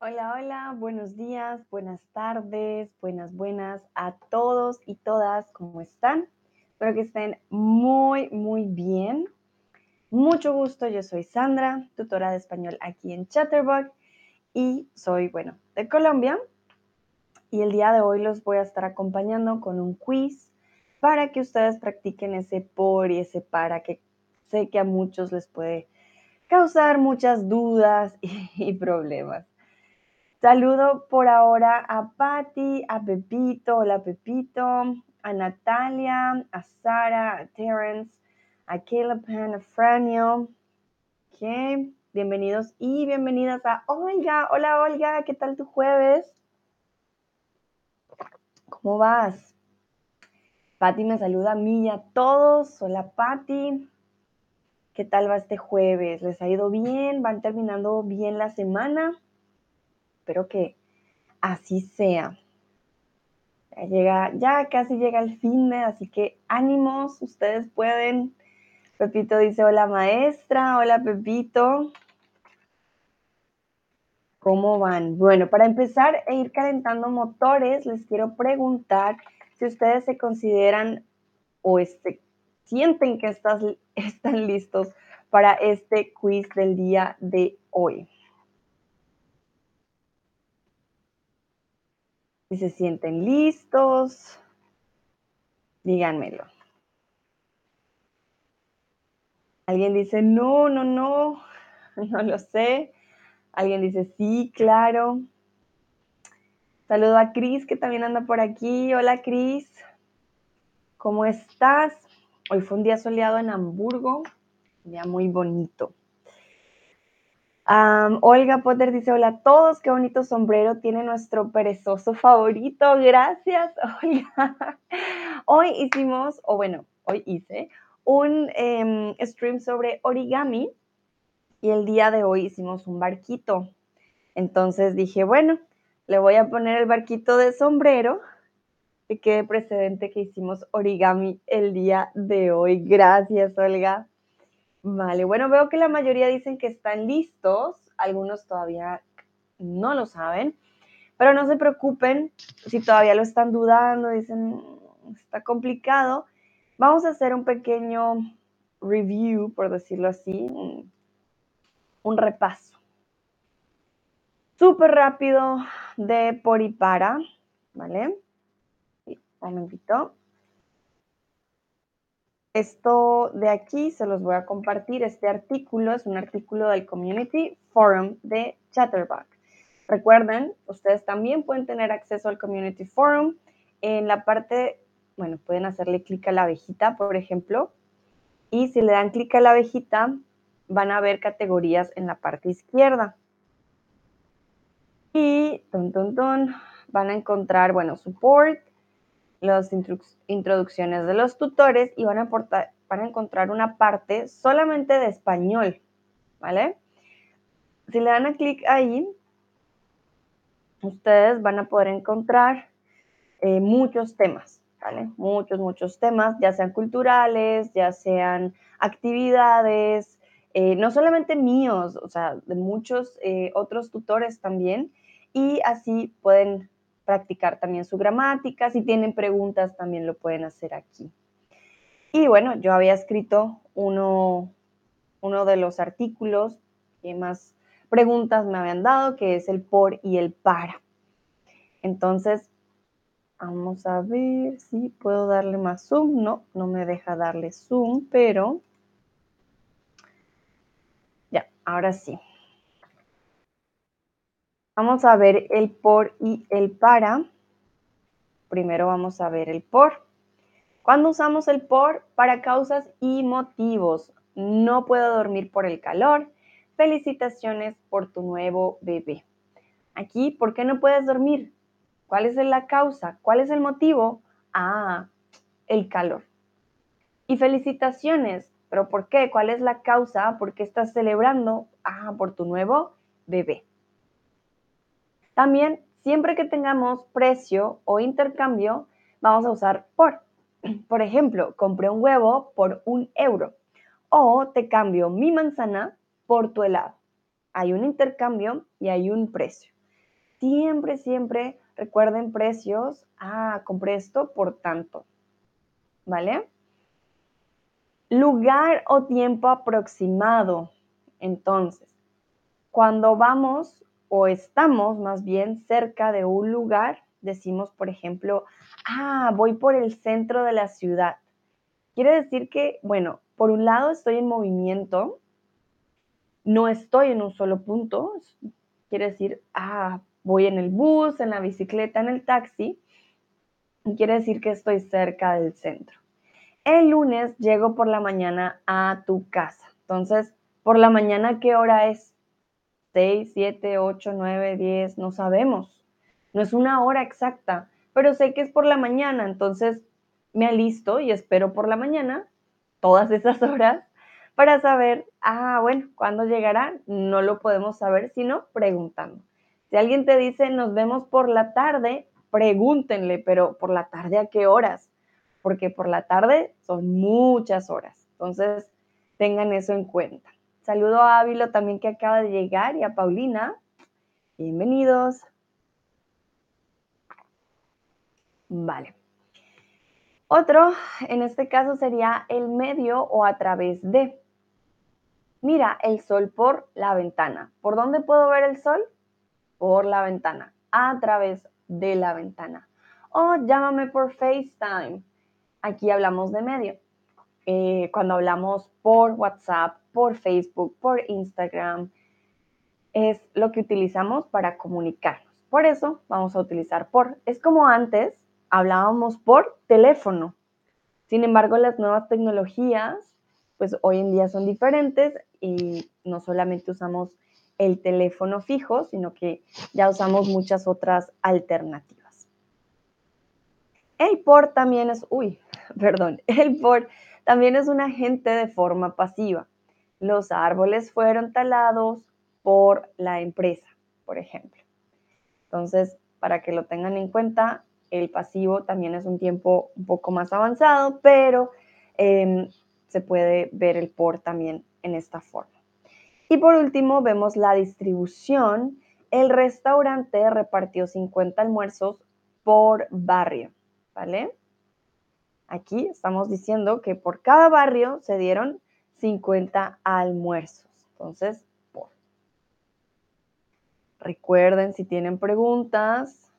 Hola, hola, buenos días, buenas tardes, buenas, buenas a todos y todas, ¿cómo están? Espero que estén muy, muy bien. Mucho gusto, yo soy Sandra, tutora de español aquí en Chatterbug y soy, bueno, de Colombia. Y el día de hoy los voy a estar acompañando con un quiz para que ustedes practiquen ese por y ese para que sé que a muchos les puede causar muchas dudas y, problemas. Saludo por ahora a Patti, a Pepito, hola Pepito, a Natalia, a Sara, a Terence, a Caleb, a Franio. Ok, bienvenidos y bienvenidas a Olga. Hola Olga, ¿qué tal tu jueves? ¿Cómo vas? Patti me saluda a mí y a todos. Hola Patti. ¿Qué tal va este jueves? ¿Les ha ido bien? ¿Van terminando bien la semana? Espero que así sea. Ya, llega, ya casi llega el fin de, así que ánimos, ustedes pueden. Pepito dice, hola maestra, hola Pepito. ¿Cómo van? Bueno, para empezar e ir calentando motores, les quiero preguntar si ustedes se consideran o este, sienten que están listos para este quiz del día de hoy. Si se sienten listos, díganmelo. Alguien dice, no, no, no, no lo sé. Alguien dice, sí, claro. Saludo a Cris, que también anda por aquí. Hola, Cris. ¿Cómo estás? Hoy fue un día soleado en Hamburgo, un día muy bonito. Olga Potter dice, hola a todos, qué bonito sombrero tiene nuestro perezoso favorito. Gracias, Olga. Hoy hicimos, o bueno, hoy hice un em, stream sobre origami y el día de hoy hicimos un barquito. Entonces dije, bueno, le voy a poner el barquito de sombrero y quede precedente que hicimos origami el día de hoy. Gracias, Olga. Vale, bueno, veo que la mayoría dicen que están listos, algunos todavía no lo saben, pero no se preocupen si todavía lo están dudando, dicen, está complicado. Vamos a hacer un pequeño review, por decirlo así, un, repaso. Súper rápido de por y para, ¿vale? Un momentito. Esto de aquí se los voy a compartir. Este artículo es un artículo del Community Forum de Chatterbug. Recuerden, ustedes también pueden tener acceso al Community Forum. En la parte, bueno, pueden hacerle clic a la abejita, por ejemplo, y si le dan clic a la abejita, van a ver categorías en la parte izquierda. Y, ton, ton, ton, van a encontrar, bueno, support, las introducciones de los tutores y van a, a encontrar una parte solamente de español, ¿vale? Si le dan a clic ahí, ustedes van a poder encontrar eh, muchos temas, ¿vale? Muchos, muchos temas, ya sean culturales, ya sean actividades, eh, no solamente míos, o sea, de muchos eh, otros tutores también, y así pueden practicar también su gramática. Si tienen preguntas, también lo pueden hacer aquí. Y bueno, yo había escrito uno, uno de los artículos que más preguntas me habían dado, que es el por y el para. Entonces, vamos a ver si puedo darle más zoom. No, no me deja darle zoom, pero ya, ahora sí. Vamos a ver el por y el para. Primero vamos a ver el por. Cuando usamos el por para causas y motivos, no puedo dormir por el calor. Felicitaciones por tu nuevo bebé. Aquí, ¿por qué no puedes dormir? ¿Cuál es la causa? ¿Cuál es el motivo? Ah, el calor. Y felicitaciones, ¿pero por qué? ¿Cuál es la causa? ¿Por qué estás celebrando? Ah, por tu nuevo bebé. También, siempre que tengamos precio o intercambio, vamos a usar por. Por ejemplo, compré un huevo por un euro o te cambio mi manzana por tu helado. Hay un intercambio y hay un precio. siempre, siempre recuerden precios. Ah, compré esto por tanto. ¿Vale? Lugar o tiempo aproximado. Entonces, cuando vamos o estamos más bien cerca de un lugar, decimos, por ejemplo, ah, voy por el centro de la ciudad. Quiere decir que, bueno, por un lado estoy en movimiento, no estoy en un solo punto, quiere decir, ah, voy en el bus, en la bicicleta, en el taxi, quiere decir que estoy cerca del centro. El lunes llego por la mañana a tu casa. Entonces, por la mañana, ¿qué hora es? 6, 7, 8, 9, 10, no sabemos. No es una hora exacta, pero sé que es por la mañana, entonces me alisto y espero por la mañana, todas esas horas, para saber, ah, bueno, ¿cuándo llegará? No lo podemos saber sino preguntando. Si alguien te dice, nos vemos por la tarde, pregúntenle, pero ¿por la tarde a qué horas? Porque por la tarde son muchas horas. Entonces, tengan eso en cuenta. Saludo a Ávilo también que acaba de llegar y a Paulina. Bienvenidos. Vale. Otro, en este caso, sería el medio o a través de. Mira el sol por la ventana. ¿Por dónde puedo ver el sol? Por la ventana, a través de la ventana. O llámame por FaceTime. Aquí hablamos de medio. Eh, cuando hablamos por WhatsApp, por Facebook, por Instagram, es lo que utilizamos para comunicarnos. Por eso vamos a utilizar por. Es como antes hablábamos por teléfono. Sin embargo, las nuevas tecnologías, pues hoy en día son diferentes y no solamente usamos el teléfono fijo, sino que ya usamos muchas otras alternativas. El por también es, uy, perdón, el por también es un agente de forma pasiva. Los árboles fueron talados por la empresa, por ejemplo. Entonces, para que lo tengan en cuenta, el pasivo también es un tiempo un poco más avanzado, pero em, se puede ver el por también en esta forma. Y por último, vemos la distribución. El restaurante repartió 50 almuerzos por barrio, ¿vale? Aquí estamos diciendo que por cada barrio se dieron 50 almuerzos. Entonces, por. Recuerden, si tienen preguntas,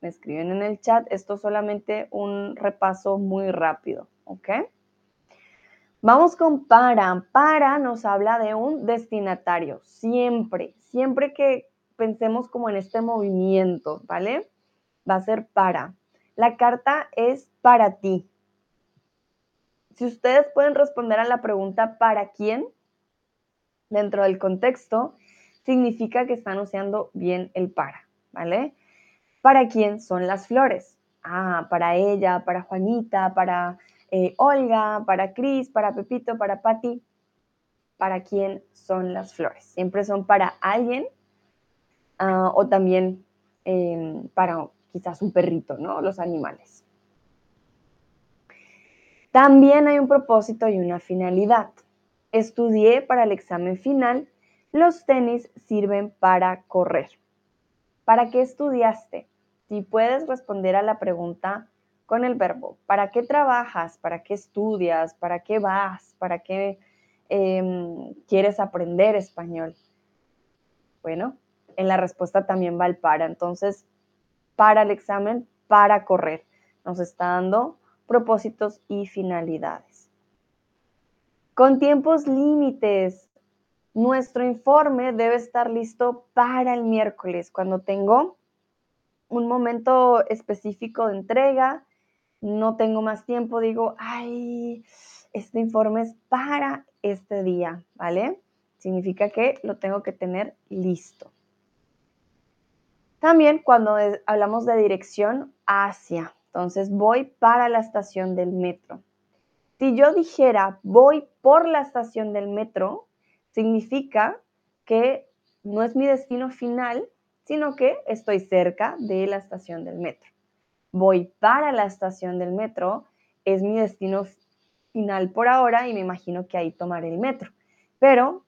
me escriben en el chat. Esto es solamente un repaso muy rápido, ¿ok? Vamos con para. Para nos habla de un destinatario. Siempre, siempre que pensemos como en este movimiento, ¿vale? Va a ser para. La carta es para ti. Si ustedes pueden responder a la pregunta ¿para quién? Dentro del contexto, significa que están usando bien el para, ¿vale? ¿Para quién son las flores? Ah, para ella, para Juanita, para eh, Olga, para Cris, para Pepito, para Patti. ¿Para quién son las flores? Siempre son para alguien ah, o también em, para quizás un perrito, ¿no? Los animales. También hay un propósito y una finalidad. Estudié para el examen final. Los tenis sirven para correr. ¿Para qué estudiaste? Si puedes responder a la pregunta con el verbo, ¿para qué trabajas? ¿Para qué estudias? ¿Para qué vas? ¿Para qué em, quieres aprender español? Bueno, en la respuesta también va el para. Entonces, para el examen, para correr. Nos está dando propósitos y finalidades. Con tiempos límites, nuestro informe debe estar listo para el miércoles, cuando tengo un momento específico de entrega, no tengo más tiempo, digo, ay, este informe es para este día, ¿vale? Significa que lo tengo que tener listo. También cuando hablamos de dirección hacia, entonces voy para la estación del metro. Si yo dijera voy por la estación del metro, significa que no es mi destino final, sino que estoy cerca de la estación del metro. Voy para la estación del metro, es mi destino final por ahora y me imagino que ahí tomaré el metro. Pero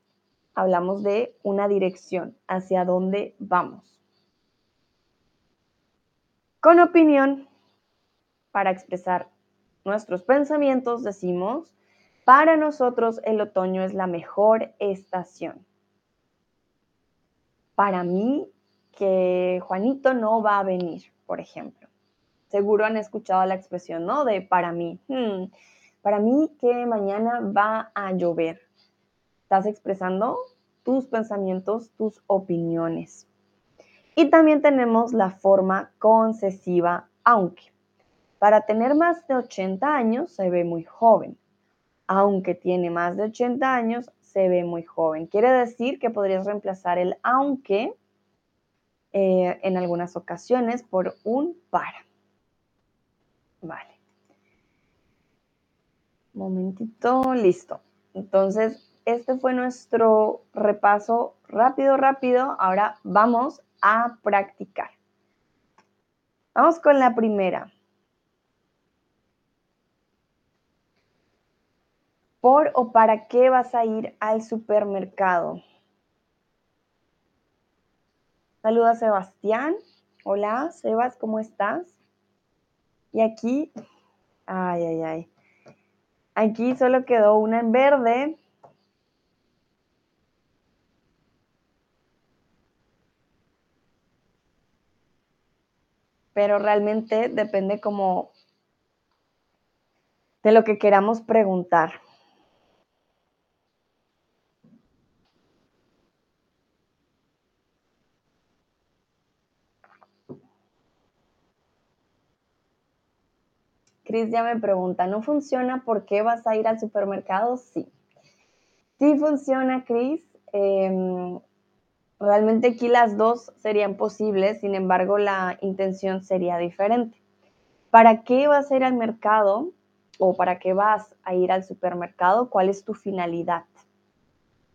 hablamos de una dirección, hacia dónde vamos. Con opinión, para expresar nuestros pensamientos, decimos, para nosotros el otoño es la mejor estación. Para mí, que Juanito no va a venir, por ejemplo. Seguro han escuchado la expresión, ¿no? De para mí. Hmm, para mí que mañana va a llover. Estás expresando tus pensamientos, tus opiniones. Y también tenemos la forma concesiva, aunque. Para tener más de 80 años se ve muy joven aunque tiene más de 80 años, se ve muy joven. Quiere decir que podrías reemplazar el aunque eh, en algunas ocasiones por un para. Vale. Momentito, listo. Entonces, este fue nuestro repaso rápido, rápido. Ahora vamos a practicar. Vamos con la primera. ¿Por o para qué vas a ir al supermercado? Saluda Sebastián. Hola, Sebas, ¿cómo estás? Y aquí, ay, ay, ay. Aquí solo quedó una en verde. Pero realmente depende como de lo que queramos preguntar. Cris ya me pregunta, ¿no funciona? ¿Por qué vas a ir al supermercado? Sí. Sí funciona, Cris. Em, realmente aquí las dos serían posibles, sin embargo la intención sería diferente. ¿Para qué vas a ir al mercado o para qué vas a ir al supermercado? ¿Cuál es tu finalidad?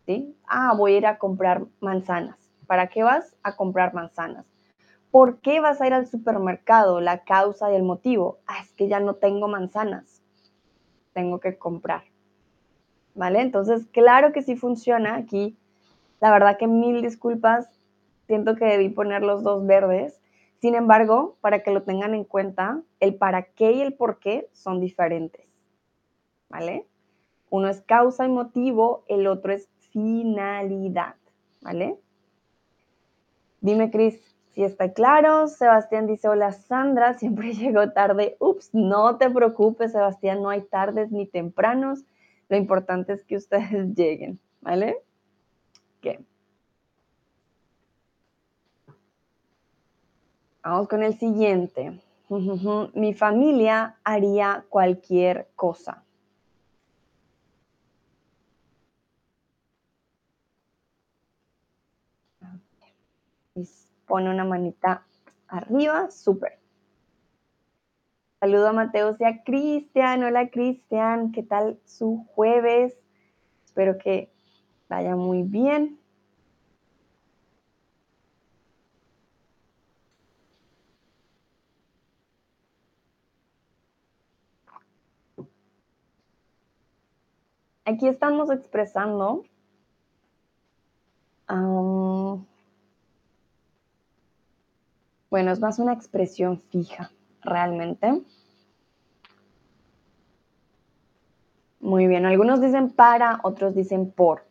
¿Sí? Ah, voy a ir a comprar manzanas. ¿Para qué vas a comprar manzanas? ¿Por qué vas a ir al supermercado? La causa y el motivo. Ah, es que ya no tengo manzanas. Tengo que comprar. ¿Vale? Entonces, claro que sí funciona aquí. La verdad que mil disculpas. Siento que debí poner los dos verdes. Sin embargo, para que lo tengan en cuenta, el para qué y el por qué son diferentes. ¿Vale? Uno es causa y motivo, el otro es finalidad. ¿Vale? Dime, Cris, si está claro, Sebastián dice, hola Sandra, siempre llego tarde. Ups, no te preocupes, Sebastián, no hay tardes ni tempranos. Lo importante es que ustedes lleguen, ¿vale? ¿Qué? Vamos con el siguiente. Mi familia haría cualquier cosa. Pone una manita arriba, súper. Saludo a Mateus y a Cristian. Hola Cristian, ¿qué tal su jueves? Espero que vaya muy bien. Aquí estamos expresando Bueno, es más una expresión fija, realmente. Muy bien, algunos dicen para, otros dicen por.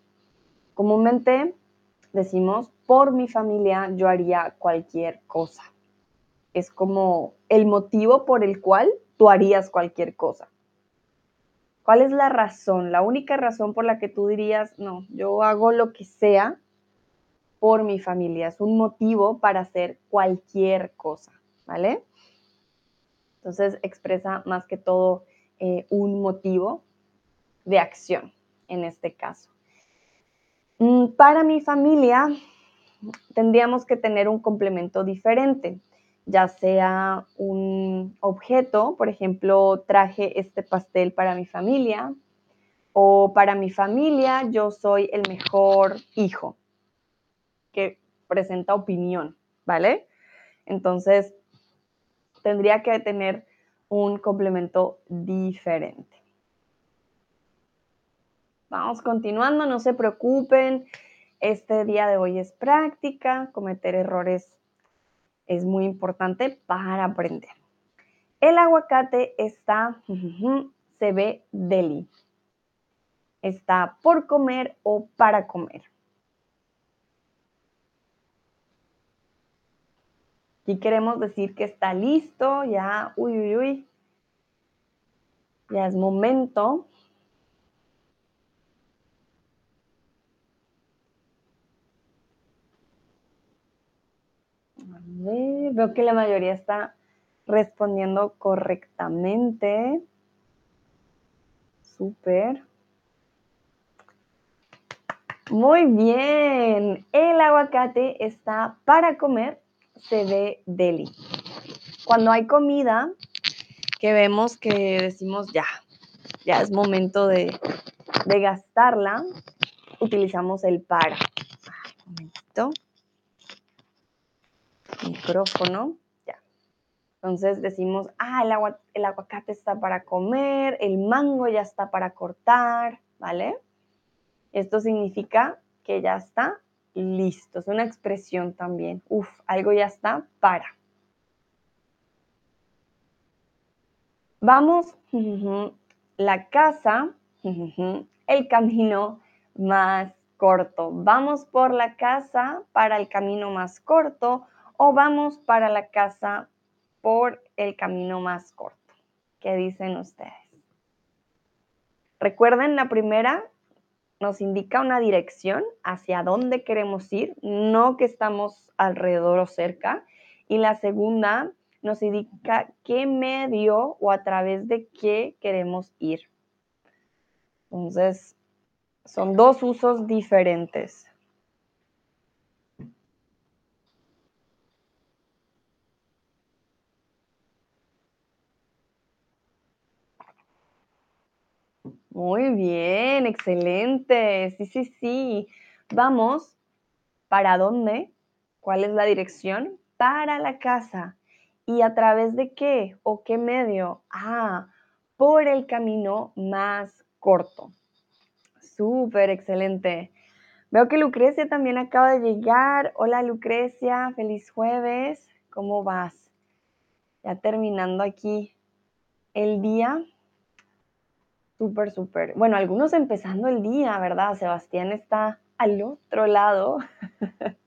Comúnmente decimos, por mi familia yo haría cualquier cosa. Es como el motivo por el cual tú harías cualquier cosa. ¿Cuál es la razón? La única razón por la que tú dirías, no, yo hago lo que sea por mi familia, es un motivo para hacer cualquier cosa, ¿vale? Entonces expresa más que todo eh, un motivo de acción en este caso. Mm, para mi familia tendríamos que tener un complemento diferente, ya sea un objeto, por ejemplo, traje este pastel para mi familia, o para mi familia yo soy el mejor hijo, que presenta opinión, ¿vale? Entonces, tendría que tener un complemento diferente. Vamos continuando, no se preocupen. Este día de hoy es práctica, cometer errores es muy importante para aprender. El aguacate está, se ve deli. Está por comer o para comer. Y queremos decir que está listo, ya, uy, uy, uy, ya es momento. A ver, veo que la mayoría está respondiendo correctamente. Súper. Muy bien. El aguacate está para comer, se ve deli. Cuando hay comida que vemos que decimos ya, ya es momento de, de gastarla, utilizamos el para. Un momentito. Micrófono. Entonces decimos, ah, el, agua, el aguacate está para comer, el mango ya está para cortar, ¿vale? Esto significa que ya está listo. Es una expresión también. Uf, algo ya está para. Vamos, la casa, el camino más corto. Vamos por la casa para el camino más corto o vamos para la casa por el camino más corto. ¿Qué dicen ustedes? Recuerden, la primera nos indica una dirección hacia dónde queremos ir, no que estamos alrededor o cerca. Y la segunda nos indica qué medio o a través de qué queremos ir. Entonces, son dos usos diferentes. Muy bien, excelente. Sí, sí, sí. Vamos, ¿para dónde? ¿Cuál es la dirección? Para la casa. ¿Y a través de qué o qué medio? Ah, por el camino más corto. Súper excelente. Veo que Lucrecia también acaba de llegar. Hola Lucrecia, feliz jueves. ¿Cómo vas? Ya terminando aquí el día. Súper, súper. Bueno, algunos empezando el día, ¿verdad? Sebastián está al otro lado.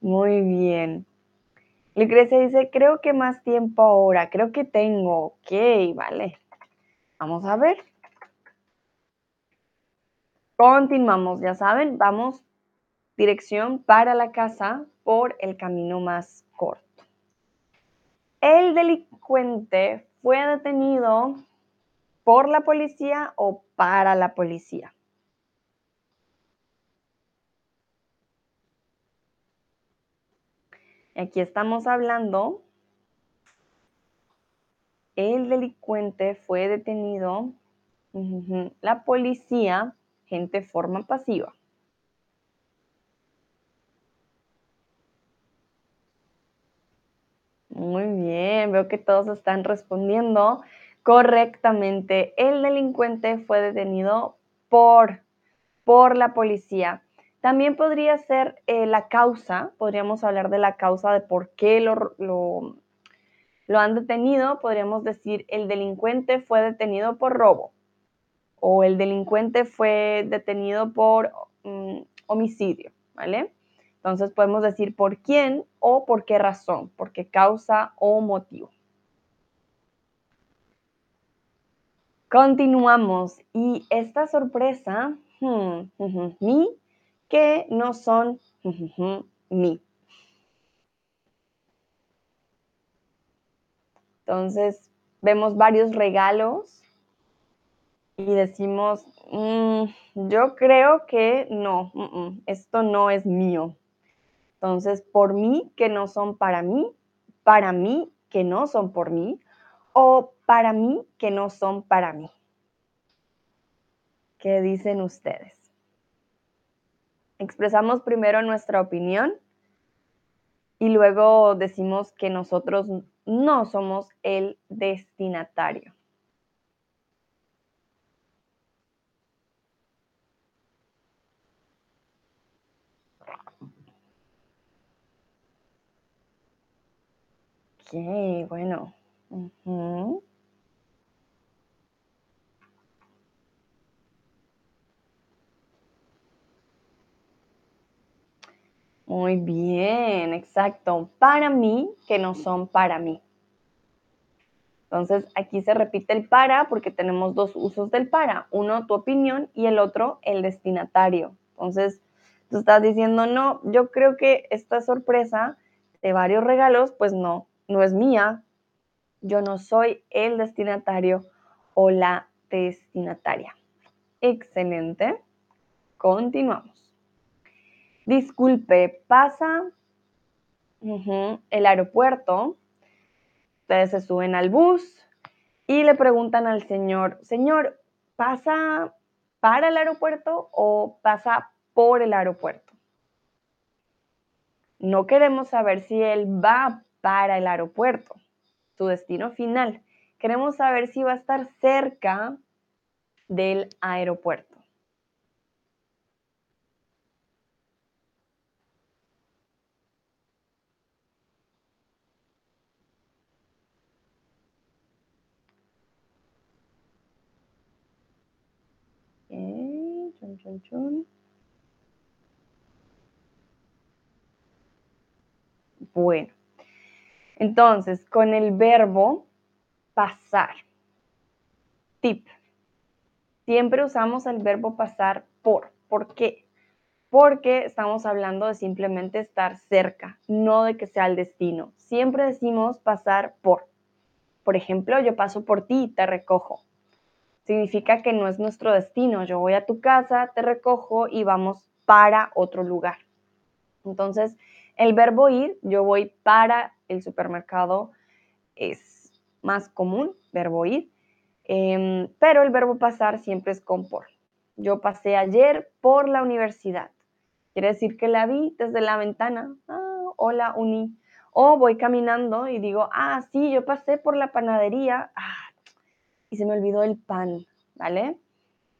Muy bien. Lucrecia dice, creo que más tiempo ahora, creo que tengo. Ok, vale. Vamos a ver. Continuamos, ya saben, vamos dirección para la casa por el camino más corto. El delincuente fue detenido por la policía o para la policía. Aquí estamos hablando, el delincuente fue detenido, la policía, gente forma pasiva. Muy bien, veo que todos están respondiendo correctamente. El delincuente fue detenido por, por la policía. También podría ser eh, la causa, podríamos hablar de la causa de por qué lo, lo, han detenido. Podríamos decir, el delincuente fue detenido por robo o el delincuente fue detenido por mm, homicidio, ¿vale? Entonces podemos decir por quién o por qué razón, por qué causa o motivo. Continuamos. Y esta sorpresa, hmm, mi, que no son mi. Entonces, vemos varios regalos y decimos, mm, yo creo que no, esto no es mío. Entonces, por mí que no son para mí, para mí que no son por mí, o para mí que no son para mí. ¿Qué dicen ustedes? Expresamos primero nuestra opinión y luego decimos que nosotros no somos el destinatario. Bueno. Muy bien, exacto. Para mí, que no son para mí. Entonces, aquí se repite el para porque tenemos dos usos del para. Uno, tu opinión y el otro, el destinatario. Entonces, tú estás diciendo, no, yo creo que esta sorpresa de varios regalos, pues no, no es mía. Yo no soy el destinatario o la destinataria. Excelente. Continuamos. Disculpe, pasa el aeropuerto Ustedes se suben al bus y le preguntan al señor, señor, ¿pasa para el aeropuerto o pasa por el aeropuerto? No queremos saber si él va para el aeropuerto, su destino final. Queremos saber si va a estar cerca del aeropuerto. Bueno, entonces con el verbo pasar. Tip. Siempre usamos el verbo pasar por. ¿Por qué? Porque estamos hablando de simplemente estar cerca, no de que sea el destino. Siempre decimos pasar por. Por ejemplo, yo paso por ti y te recojo significa que no es nuestro destino. Yo voy a tu casa, te recojo y vamos para otro lugar. Entonces, el verbo ir, yo voy para el supermercado, es más común, verbo ir, em, pero el verbo pasar siempre es con por. Yo pasé ayer por la universidad. Quiere decir que la vi desde la ventana. Ah, hola, uni. O voy caminando y digo, ah, sí, yo pasé por la panadería. Ah, y se me olvidó el pan, ¿vale?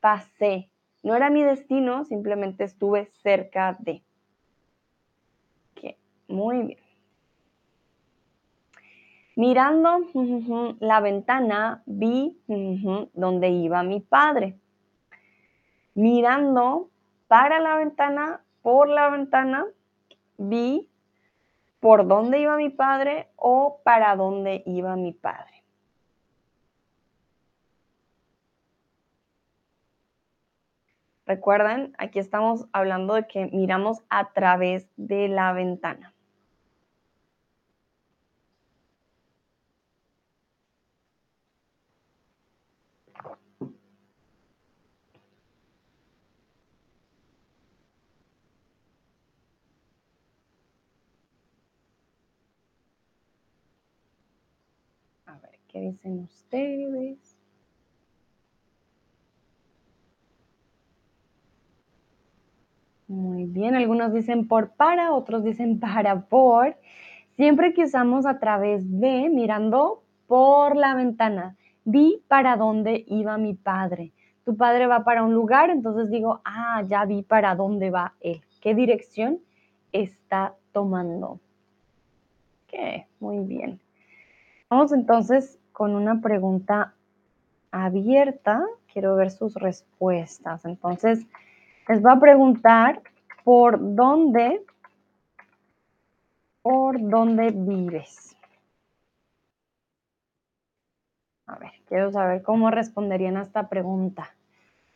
Pasé. No era mi destino, simplemente estuve cerca de. Muy bien. Mirando la ventana, vi dónde iba mi padre. Mirando para la ventana, por la ventana, vi por dónde iba mi padre o para dónde iba mi padre. Recuerden, aquí estamos hablando de que miramos a través de la ventana. A ver, ¿qué dicen ustedes? Muy bien, algunos dicen por para, otros dicen para por. Siempre que usamos a través de, mirando por la ventana, vi para dónde iba mi padre. Tu padre va para un lugar, entonces digo, ah, ya vi para dónde va él. ¿Qué dirección está tomando? Ok, muy bien. Vamos entonces con una pregunta abierta. Quiero ver sus respuestas. Entonces, les va a preguntar por dónde, por dónde vives. A ver, quiero saber cómo responderían a esta pregunta.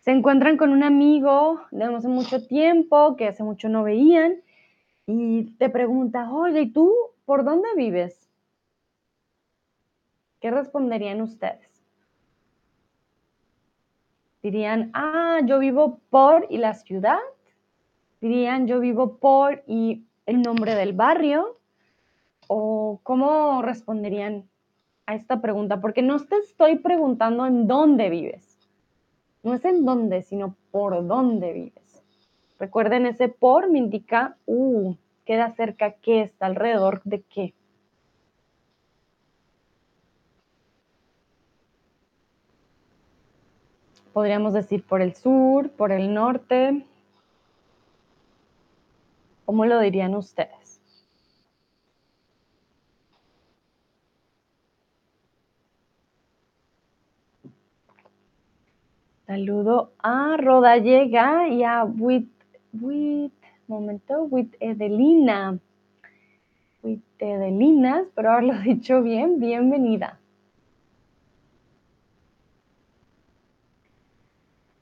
Se encuentran con un amigo de hace mucho tiempo, que hace mucho no veían, y te pregunta, oye, ¿y tú por dónde vives? ¿Qué responderían ustedes? Dirían, ah, yo vivo por y la ciudad. Dirían, yo vivo por y el nombre del barrio. ¿O cómo responderían a esta pregunta? Porque no te estoy preguntando en dónde vives. No es en dónde, sino por dónde vives. Recuerden, ese por me indica, uh, queda cerca qué, está alrededor de qué. podríamos decir por el sur, por el norte. ¿Cómo lo dirían ustedes? Saludo a Rodallega y a Wit, Wit, momento, Wit Edelina. Wit Edelinas, espero haberlo dicho bien, bienvenida.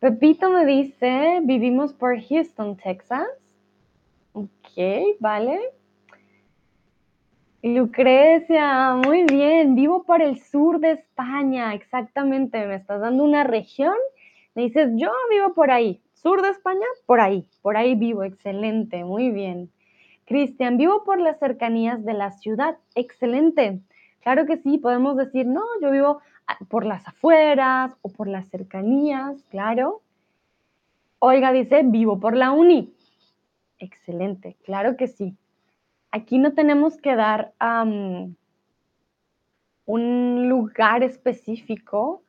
Pepito me dice, vivimos por Houston, Texas. Ok, vale. Lucrecia, muy bien. Vivo por el sur de España, exactamente. Me estás dando una región. Me dices, yo vivo por ahí. Sur de España, por ahí. Por ahí vivo, excelente, muy bien. Cristian, vivo por las cercanías de la ciudad, excelente. Claro que sí, podemos decir, no, yo vivo por las afueras o por las cercanías, claro. Olga dice, vivo por la uni. Excelente, claro que sí. Aquí no tenemos que dar un lugar específico,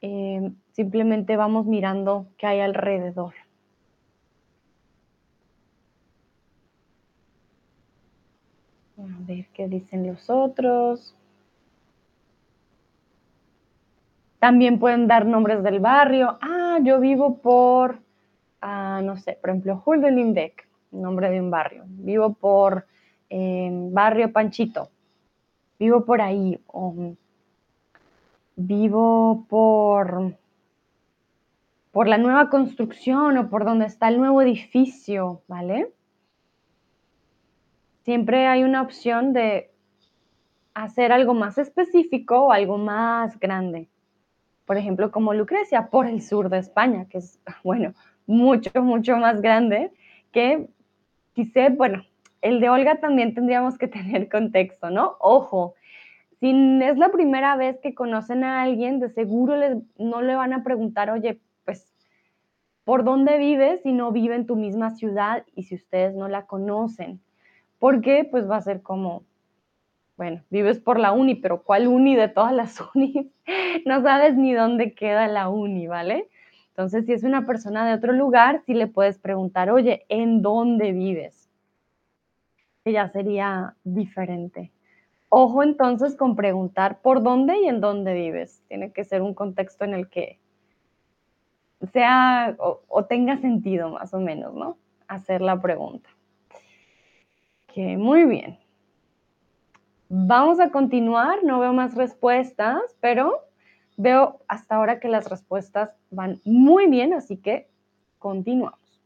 eh, simplemente vamos mirando qué hay alrededor. A ver qué dicen los otros. También pueden dar nombres del barrio. Ah, yo vivo por, ah, no sé, por ejemplo, Julio Lindec, nombre de un barrio. Vivo por em, Barrio Panchito. Vivo por ahí. vivo por, por la nueva construcción o por donde está el nuevo edificio, ¿vale? Siempre hay una opción de hacer algo más específico o algo más grande por ejemplo, como Lucrecia, por el sur de España, que es, bueno, mucho, mucho más grande que quizé, bueno, el de Olga también tendríamos que tener contexto, ¿no? Ojo, si es la primera vez que conocen a alguien, de seguro les, no le van a preguntar, oye, pues, ¿por dónde vives si no vive en tu misma ciudad y si ustedes no la conocen? Porque pues va a ser como, bueno, vives por la uni, pero ¿cuál uni de todas las unis? no sabes ni dónde queda la uni, ¿vale? Entonces, si es una persona de otro lugar, sí le puedes preguntar, oye, ¿en dónde vives? Que ya sería diferente. Ojo entonces con preguntar por dónde y en dónde vives. Tiene que ser un contexto en el que sea o, tenga sentido más o menos, ¿no? Hacer la pregunta. Que muy bien. Vamos a continuar, no veo más respuestas, pero veo hasta ahora que las respuestas van muy bien, así que continuamos.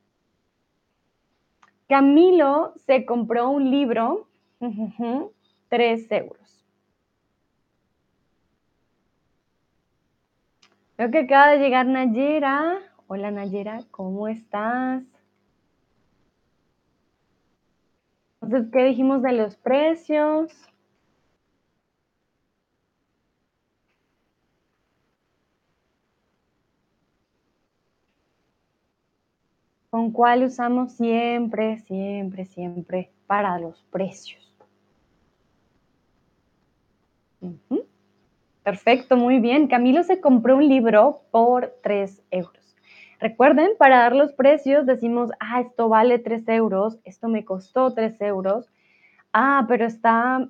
Camilo se compró un libro, tres euros. Veo que acaba de llegar Nayera. Hola Nayera, ¿cómo estás? Entonces, ¿qué dijimos de los precios? Con cuál usamos siempre, siempre, siempre para los precios. Perfecto, muy bien. Camilo se compró un libro por 3 euros. Recuerden, para dar los precios decimos, ah, esto vale 3 euros, esto me costó 3 euros. Ah, pero está,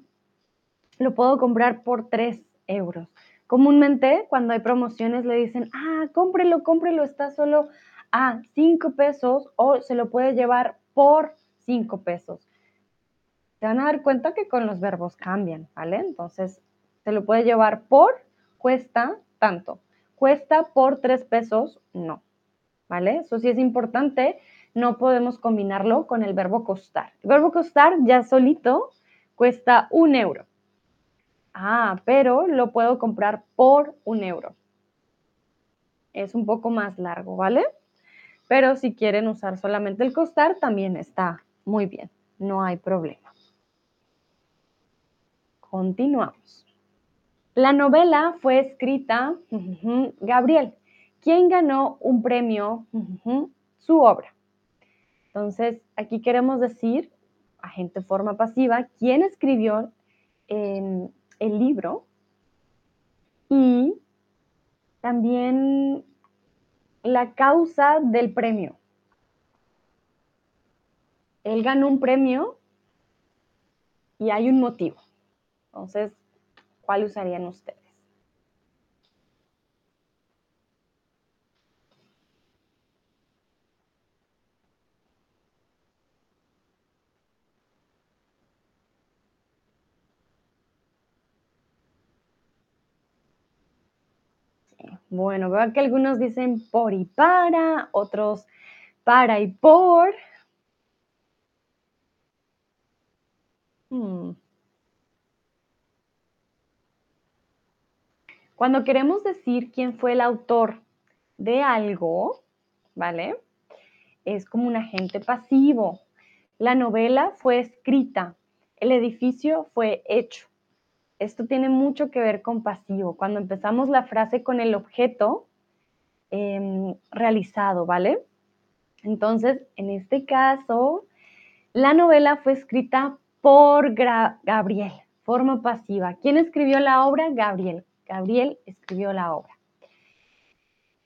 lo puedo comprar por 3 euros. Comúnmente, cuando hay promociones, le dicen, ah, cómprelo, cómprelo, está solo a 5 pesos o se lo puede llevar por 5 pesos. Se van a dar cuenta que con los verbos cambian, ¿vale? Entonces, se lo puede llevar por, cuesta tanto. Cuesta por 3 pesos, no. ¿Vale? Eso sí es importante. No podemos combinarlo con el verbo costar. El verbo costar ya solito cuesta un euro. Ah, pero lo puedo comprar por un euro. Es un poco más largo, ¿vale? Pero si quieren usar solamente el costar, también está muy bien, no hay problema. Continuamos. La novela fue escrita, Gabriel, ¿quién ganó un premio, su obra. Entonces, aquí queremos decir, agente forma pasiva, quién escribió el libro y también la causa del premio. Él ganó un premio y hay un motivo. Entonces, ¿cuál usarían ustedes? Bueno, veo que algunos dicen por y para, otros para y por. Hmm. Cuando queremos decir quién fue el autor de algo, ¿vale? Es como un agente pasivo. La novela fue escrita, el edificio fue hecho. Esto tiene mucho que ver con pasivo. Cuando empezamos la frase con el objeto em, realizado, ¿vale? Entonces, en este caso, la novela fue escrita por Gabriel, forma pasiva. ¿Quién escribió la obra? Gabriel. Gabriel escribió la obra.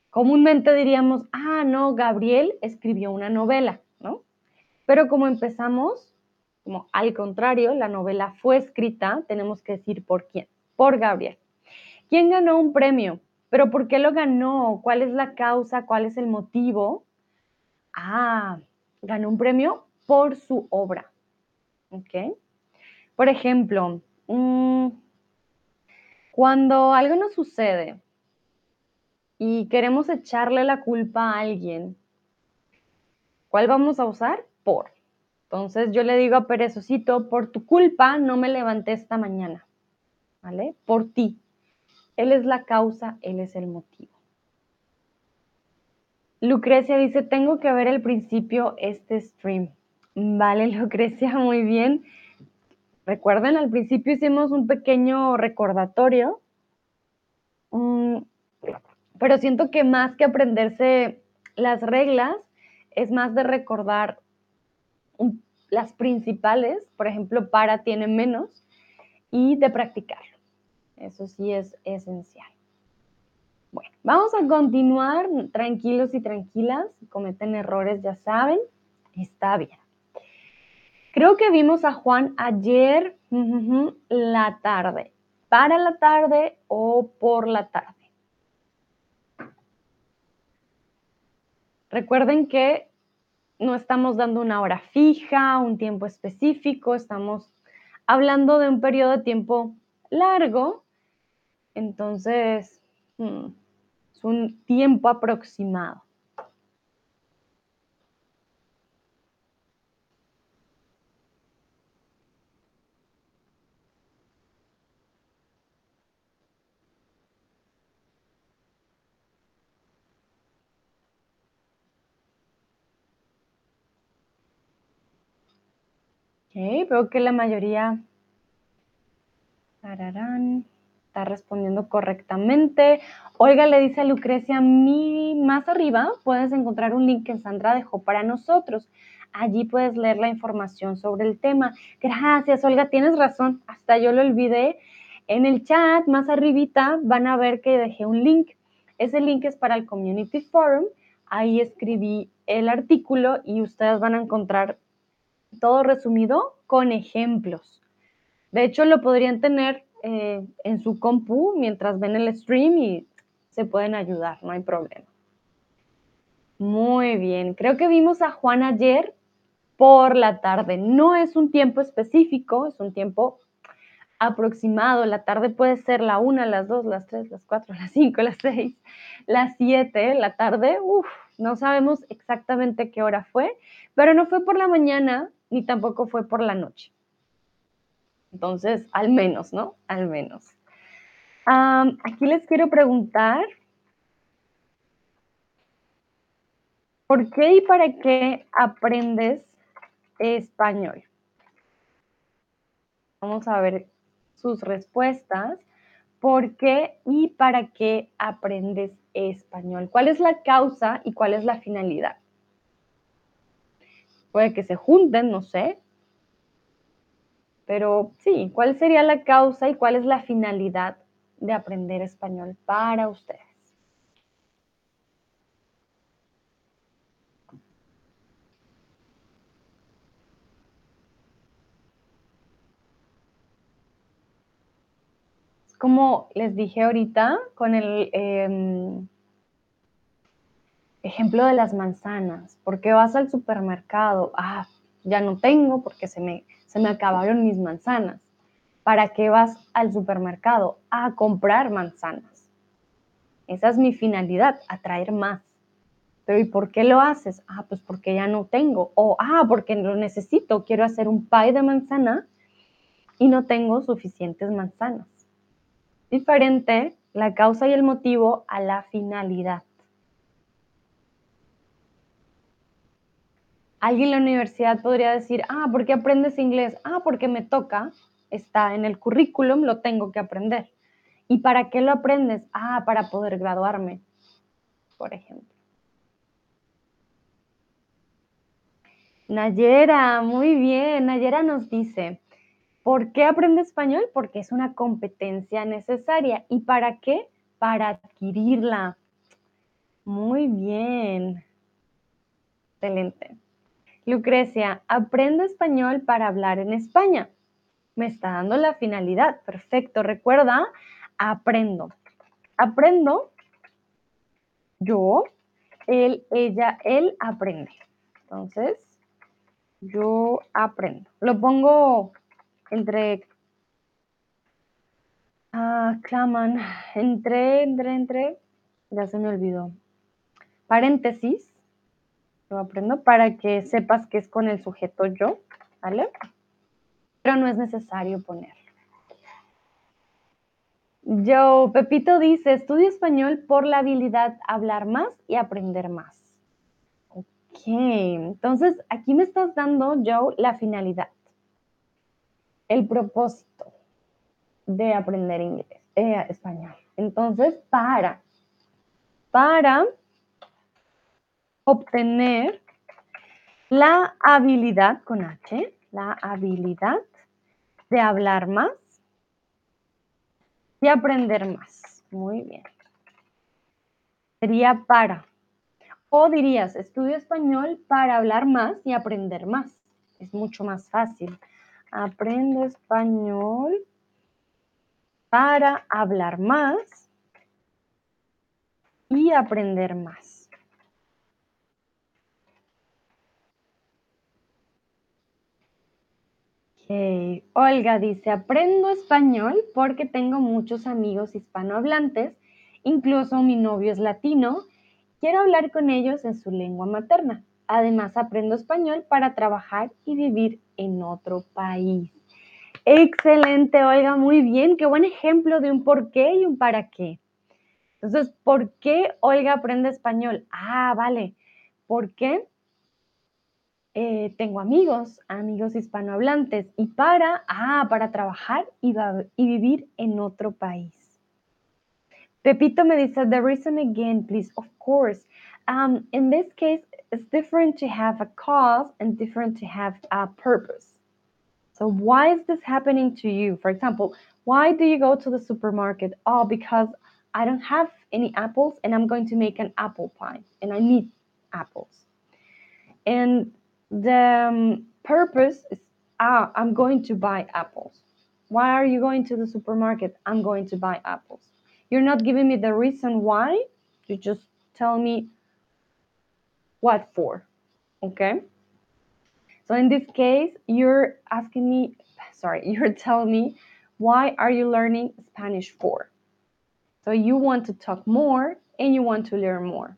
Comúnmente diríamos, ah, no, Gabriel escribió una novela, ¿no? Pero como empezamos, como al contrario, la novela fue escrita, tenemos que decir por quién, por Gabriel. ¿Quién ganó un premio? ¿Pero por qué lo ganó? ¿Cuál es la causa? ¿Cuál es el motivo? Ah, ganó un premio por su obra. ¿Ok? Por ejemplo, mm, cuando algo nos sucede y queremos echarle la culpa a alguien, ¿cuál vamos a usar? Por. Entonces yo le digo a Perezocito, por tu culpa no me levanté esta mañana, ¿vale? Por ti. Él es la causa, él es el motivo. Lucrecia dice, tengo que ver el principio este stream. Vale, Lucrecia, muy bien. Recuerden, al principio hicimos un pequeño recordatorio, mm, pero siento que más que aprenderse las reglas, es más de recordar las principales, por ejemplo, para tiene menos, y de practicarlo. Eso sí es esencial. Bueno, vamos a continuar tranquilos y tranquilas. Si cometen errores, ya saben, está bien. Creo que vimos a Juan ayer la tarde. ¿Para la tarde o por la tarde? Recuerden que no estamos dando una hora fija, un tiempo específico, estamos hablando de un periodo de tiempo largo. Entonces, hmm, es un tiempo aproximado. Veo que la mayoría está respondiendo correctamente. Olga le dice a Lucrecia, más arriba puedes encontrar un link que Sandra dejó para nosotros. Allí puedes leer la información sobre el tema. Gracias, Olga, tienes razón. Hasta yo lo olvidé. En el chat, más arribita, van a ver que dejé un link. Ese link es para el Community Forum. Ahí escribí el artículo y ustedes van a encontrar todo resumido con ejemplos. De hecho, lo podrían tener eh, en su compu mientras ven el stream y se pueden ayudar, no hay problema. Muy bien, creo que vimos a Juan ayer por la tarde. No es un tiempo específico, es un tiempo aproximado. La tarde puede ser la una, las dos, las tres, las cuatro, las cinco, las seis, las siete. La tarde, uff, no sabemos exactamente qué hora fue, pero no fue por la mañana, ni tampoco fue por la noche. Entonces, al menos, ¿no? Al menos. aquí les quiero preguntar, ¿por qué y para qué aprendes español? Vamos a ver sus respuestas. ¿Por qué y para qué aprendes español? ¿Cuál es la causa y cuál es la finalidad? Puede que se junten, no sé. Pero sí, ¿cuál sería la causa y cuál es la finalidad de aprender español para ustedes? como les dije ahorita con el, em, Ejemplo de las manzanas. ¿Por qué vas al supermercado? Ah, ya no tengo porque se me, se me acabaron mis manzanas. ¿Para qué vas al supermercado? A comprar manzanas. Esa es mi finalidad, atraer más. Pero ¿y por qué lo haces? Ah, pues porque ya no tengo. O, ah, porque lo necesito. Quiero hacer un pie de manzana y no tengo suficientes manzanas. Diferente la causa y el motivo a la finalidad. Alguien en la universidad podría decir, ah, ¿por qué aprendes inglés? Ah, porque me toca, está en el currículum, lo tengo que aprender. ¿Y para qué lo aprendes? Ah, para poder graduarme, por ejemplo. Nayera, muy bien. Nayera nos dice, ¿por qué aprende español? Porque es una competencia necesaria. ¿Y para qué? Para adquirirla. Muy bien. Excelente. Lucrecia, aprendo español para hablar en España. Me está dando la finalidad. Perfecto. Recuerda, aprendo. Aprendo. Yo, él, ella, él aprende. Entonces, yo aprendo. Lo pongo entre ah, claman, entre, entre, entre, ya se me olvidó. Paréntesis, lo aprendo para que sepas que es con el sujeto yo, ¿vale? Pero no es necesario ponerlo. Yo, Pepito dice, estudio español por la habilidad hablar más y aprender más. Ok, entonces aquí me estás dando, Joe, la finalidad, el propósito de aprender inglés, eh, español. Entonces, para, para obtener la habilidad con H, la habilidad de hablar más y aprender más. Muy bien. Sería para. O dirías, estudio español para hablar más y aprender más. Es mucho más fácil. Aprendo español para hablar más y aprender más. Olga dice, aprendo español porque tengo muchos amigos hispanohablantes, incluso mi novio es latino Quiero hablar con ellos en su lengua materna. Además, aprendo español para trabajar y vivir en otro país. Excelente, Olga, muy bien. Qué buen ejemplo de un por qué y un para qué. Entonces, ¿por qué Olga aprende español? Ah, vale. ¿Por qué? Eh, tengo amigos, amigos hispanohablantes. Y para, ah, para trabajar y, y vivir en otro país. Pepito me dice, the reason again, please. Of course. Um, in this case, it's different to have a cause and different to have a purpose. So why is this happening to you? For example, why do you go to the supermarket? Oh, because I don't have any apples and I'm going to make an apple pie and I need apples. And the um, purpose is, ah, I'm going to buy apples. Why are you going to the supermarket? I'm going to buy apples. You're not giving me the reason why. You just tell me what for. Okay. So in this case, you're asking me, sorry, you're telling me, why are you learning Spanish for? So you want to talk more and you want to learn more.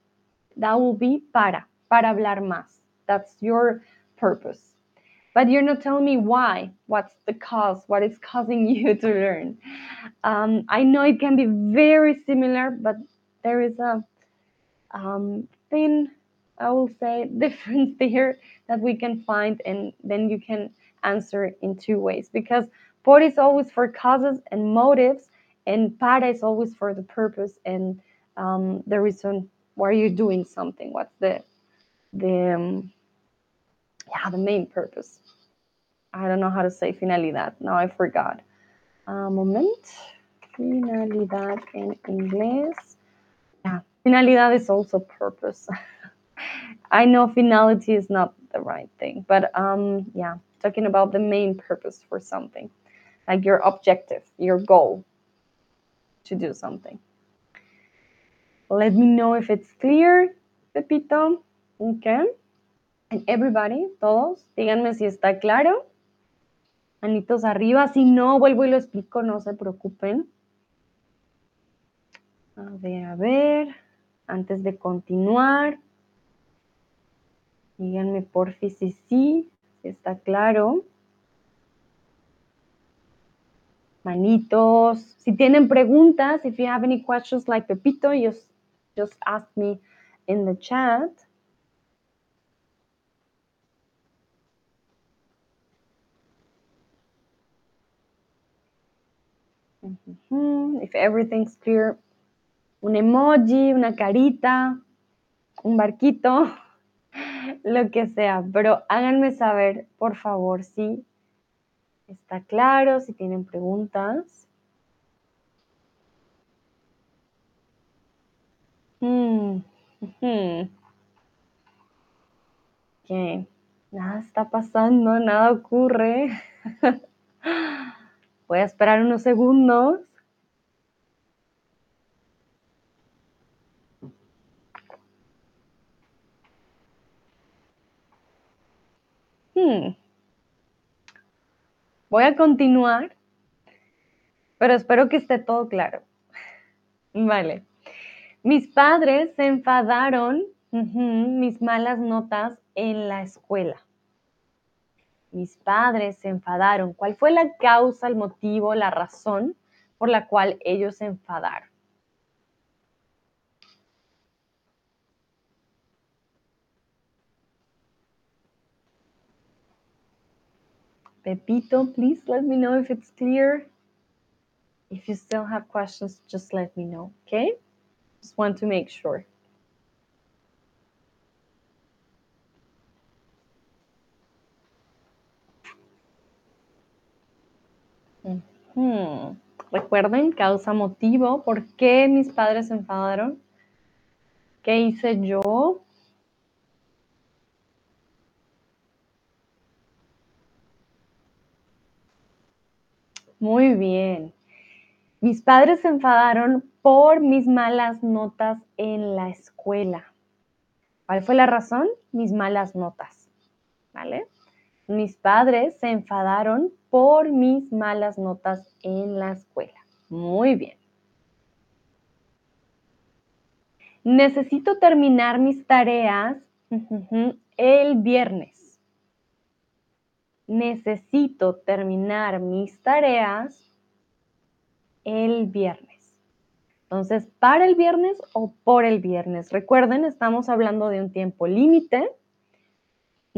That will be para, para hablar más. That's your purpose. But you're not telling me why what's the cause what is causing you to learn. Um, i know it can be very similar but there is a um, thin i will say difference there that we can find and then you can answer in two ways. Because por is always for causes and motives and para is always for the purpose and um, the reason why you're doing something. What's the the um, yeah the main purpose I don't know how to say finalidad. Now I forgot. Uh, moment. Finalidad in inglés. Yeah, finalidad is also purpose. I know finality is not the right thing, but um, yeah, talking about the main purpose for something, like your objective, your goal to do something. Let me know if it's clear, Pepito. Okay. And everybody, todos, díganme si está claro. Manitos arriba. Si no, vuelvo y lo explico, no se preocupen. A ver, a ver, antes de continuar, díganme por si sí, si está claro. Manitos. Si tienen preguntas, if you have any questions like Pepito, just, just ask me in the chat. If everything's clear, un emoji, una carita, un barquito, lo que sea, pero háganme saber, por favor, si está claro, si tienen preguntas. Hmm, ok, nada está pasando, nada ocurre. Voy a esperar unos segundos. Hmm. Voy a continuar, pero espero que esté todo claro. Vale. Mis padres se enfadaron mis malas notas en la escuela. Mis padres se enfadaron. ¿Cuál fue la causa, el motivo, la razón por la cual ellos se enfadaron? Pepito, please let me know if it's clear. If you still have questions, just let me know, okay? Just want to make sure. Recuerden, causa motivo, ¿por qué mis padres se enfadaron? ¿Qué hice yo? Muy bien. Mis padres se enfadaron por mis malas notas en la escuela. ¿Cuál fue la razón? Mis malas notas. ¿Vale? Mis padres se enfadaron por mis malas notas en la escuela. Muy bien. Necesito terminar mis tareas el viernes necesito terminar mis tareas el viernes. Entonces, ¿para el viernes o por el viernes? Recuerden, estamos hablando de un tiempo límite.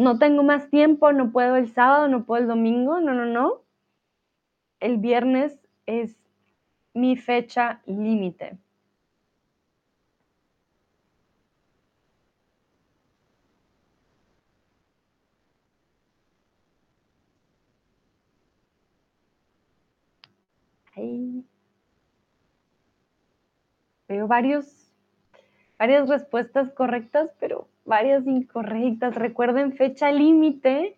No tengo más tiempo, no puedo el sábado, no puedo el domingo, no, no, no. El viernes es mi fecha límite. Veo varios, varias respuestas correctas, pero varias incorrectas. Recuerden fecha límite.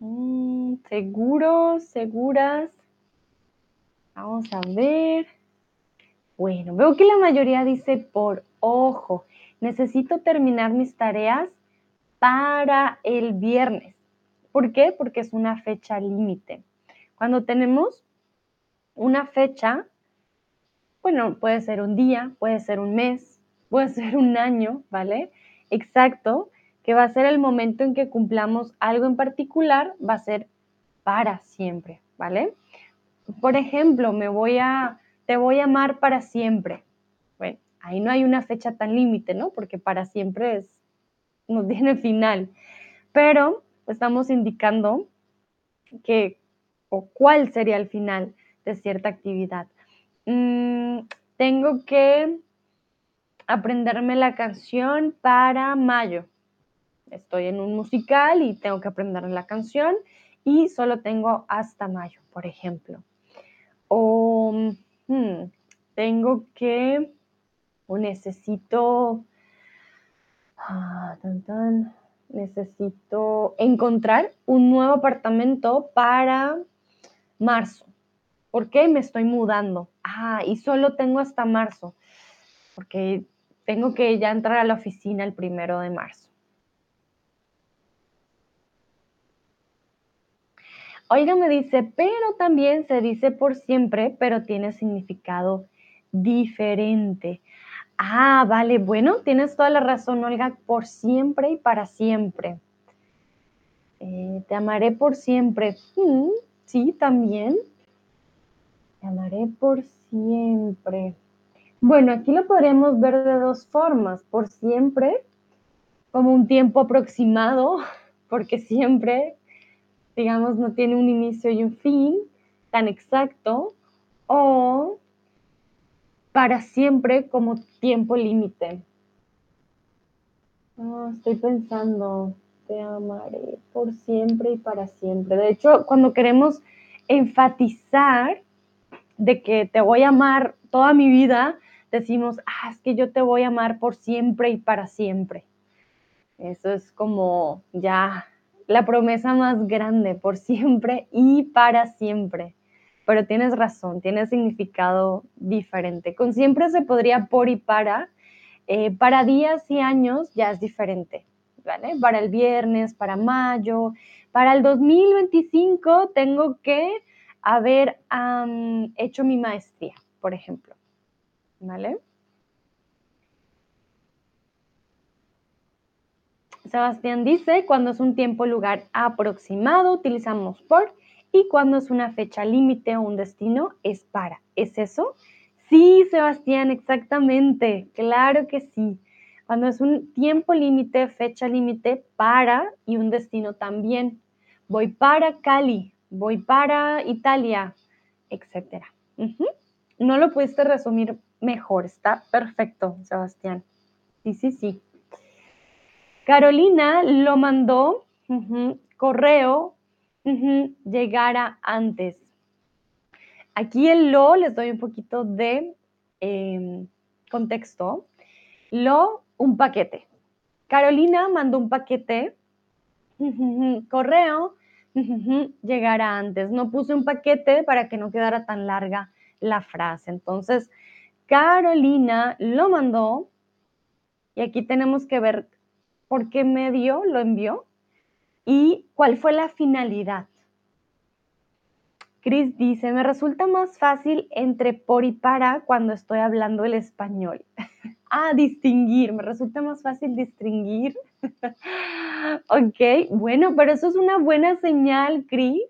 Mm, ¿Seguros? ¿Seguras? Vamos a ver. Bueno, veo que la mayoría dice por ojo. Necesito terminar mis tareas para el viernes. ¿Por qué? Porque es una fecha límite. Cuando tenemos una fecha, bueno, puede ser un día, puede ser un mes, puede ser un año, ¿vale? Exacto, que va a ser el momento en que cumplamos algo en particular, va a ser para siempre, ¿vale? Por ejemplo, me voy a te voy a amar para siempre. Bueno, ahí no hay una fecha tan límite, ¿no? Porque para siempre es, no tiene final. Pero estamos indicando que, o cuál sería el final de cierta actividad. Mm, tengo que aprenderme la canción para mayo. Estoy en un musical y tengo que aprenderme la canción y solo tengo hasta mayo, por ejemplo. O Hmm, tengo que o necesito, ah, necesito encontrar un nuevo apartamento para marzo. ¿Por qué me estoy mudando? Ah, y solo tengo hasta marzo, porque tengo que ya entrar a la oficina el primero de marzo. Oiga, me dice, pero también se dice por siempre, pero tiene significado diferente. Ah, vale, bueno, tienes toda la razón, Olga, por siempre y para siempre. Eh, te amaré por siempre. Mm, sí, también. Te amaré por siempre. Bueno, aquí lo podríamos ver de dos formas. Por siempre, como un tiempo aproximado, porque siempre, digamos, no tiene un inicio y un fin tan exacto, o para siempre como tiempo límite. estoy pensando, te amaré por siempre y para siempre. De hecho, cuando queremos enfatizar de que te voy a amar toda mi vida, decimos, ah, es que yo te voy a amar por siempre y para siempre. Eso es como ya la promesa más grande, por siempre y para siempre pero tienes razón, tiene significado diferente. Con siempre se podría por y para. Eh, para días y años ya es diferente, ¿vale? Para el viernes, para mayo, para el 2025 tengo que haber hecho mi maestría, por ejemplo, ¿vale? Sebastián dice, cuando es un tiempo lugar aproximado, utilizamos por y cuando es una fecha límite o un destino, es para. ¿Es eso? Sí, Sebastián, exactamente. Claro que sí. Cuando es un tiempo límite, fecha límite, para y un destino también. Voy para Cali, voy para Italia, etc. No lo pudiste resumir mejor, está perfecto, Sebastián. Sí, sí, sí. Carolina lo mandó correo llegara antes. Aquí el lo les doy un poquito de em, contexto. Lo, un paquete. Carolina mandó un paquete, correo, llegara antes. No puse un paquete para que no quedara tan larga la frase. Entonces, Carolina lo mandó y aquí tenemos que ver por qué medio lo envió y cuál fue la finalidad. Cris dice, me resulta más fácil entre por y para cuando estoy hablando el español. ah, distinguir, me resulta más fácil distinguir. ok, bueno, pero eso es una buena señal, Cris.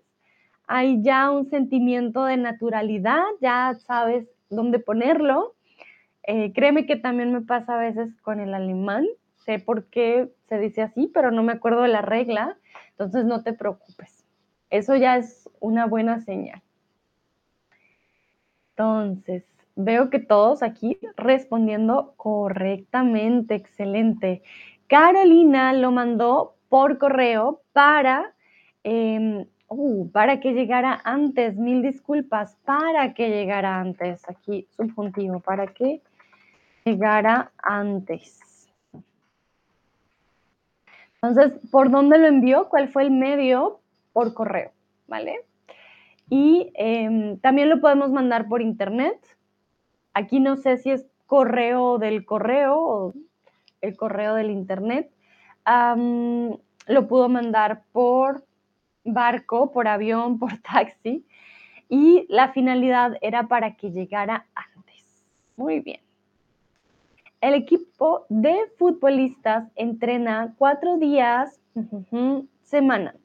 Hay ya un sentimiento de naturalidad, ya sabes dónde ponerlo. Eh, créeme que también me pasa a veces con el alemán. Sé por qué se dice así, pero no me acuerdo de la regla. Entonces no te preocupes. Eso ya es una buena señal. Entonces, veo que todos aquí respondiendo correctamente, excelente. Carolina lo mandó por correo para, em, uh, para que llegara antes, mil disculpas, para que llegara antes, aquí subjuntivo, para que llegara antes. Entonces, ¿por dónde lo envió? ¿Cuál fue el medio? Por correo, ¿vale? Y em, también lo podemos mandar por internet. Aquí no sé si es correo del correo o el correo del internet. lo pudo mandar por barco, por avión, por taxi. Y la finalidad era para que llegara antes. Muy bien. El equipo de futbolistas entrena cuatro días semana,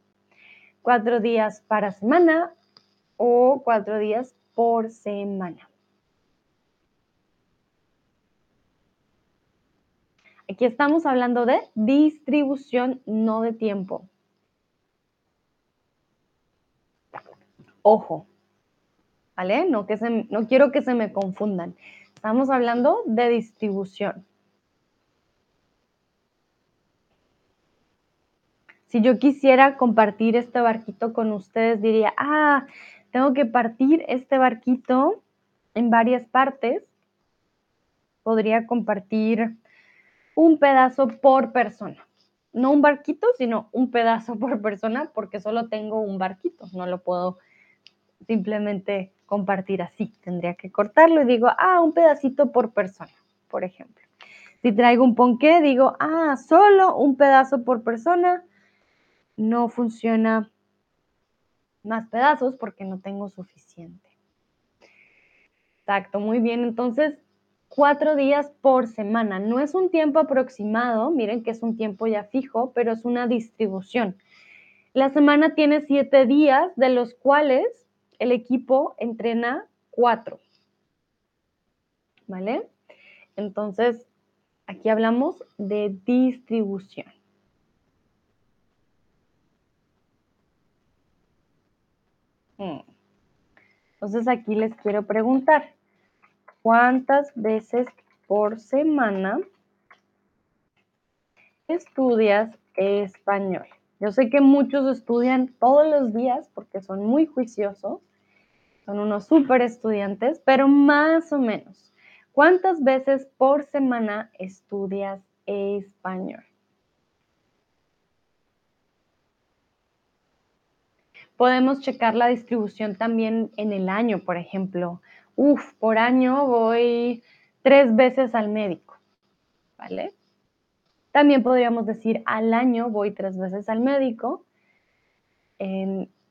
cuatro días para semana o cuatro días por semana. Aquí estamos hablando de distribución, no de tiempo. Ojo, ¿vale? No, quiero que se me confundan. Estamos hablando de distribución. Si yo quisiera compartir este barquito con ustedes, diría, ah, tengo que partir este barquito en varias partes. Podría compartir un pedazo por persona. No un barquito, sino un pedazo por persona, porque solo tengo un barquito. No lo puedo simplemente compartir así. Tendría que cortarlo y digo, ah, un pedacito por persona, por ejemplo. Si traigo un ponqué, digo, ah, solo un pedazo por persona. No funciona más pedazos porque no tengo suficiente. Exacto, muy bien. Entonces, cuatro días por semana. No es un tiempo aproximado, miren que es un tiempo ya fijo, pero es una distribución. La semana tiene siete días, de los cuales el equipo entrena cuatro. ¿Vale? Entonces, aquí hablamos de distribución. Hmm. Entonces aquí les quiero preguntar, ¿cuántas veces por semana estudias español? Yo sé que muchos estudian todos los días porque son muy juiciosos, son unos súper estudiantes, pero más o menos, ¿cuántas veces por semana estudias español? Podemos checar la distribución también en el año, por ejemplo. Uf, por año voy tres veces al médico, ¿vale? También podríamos decir al año voy tres veces al médico,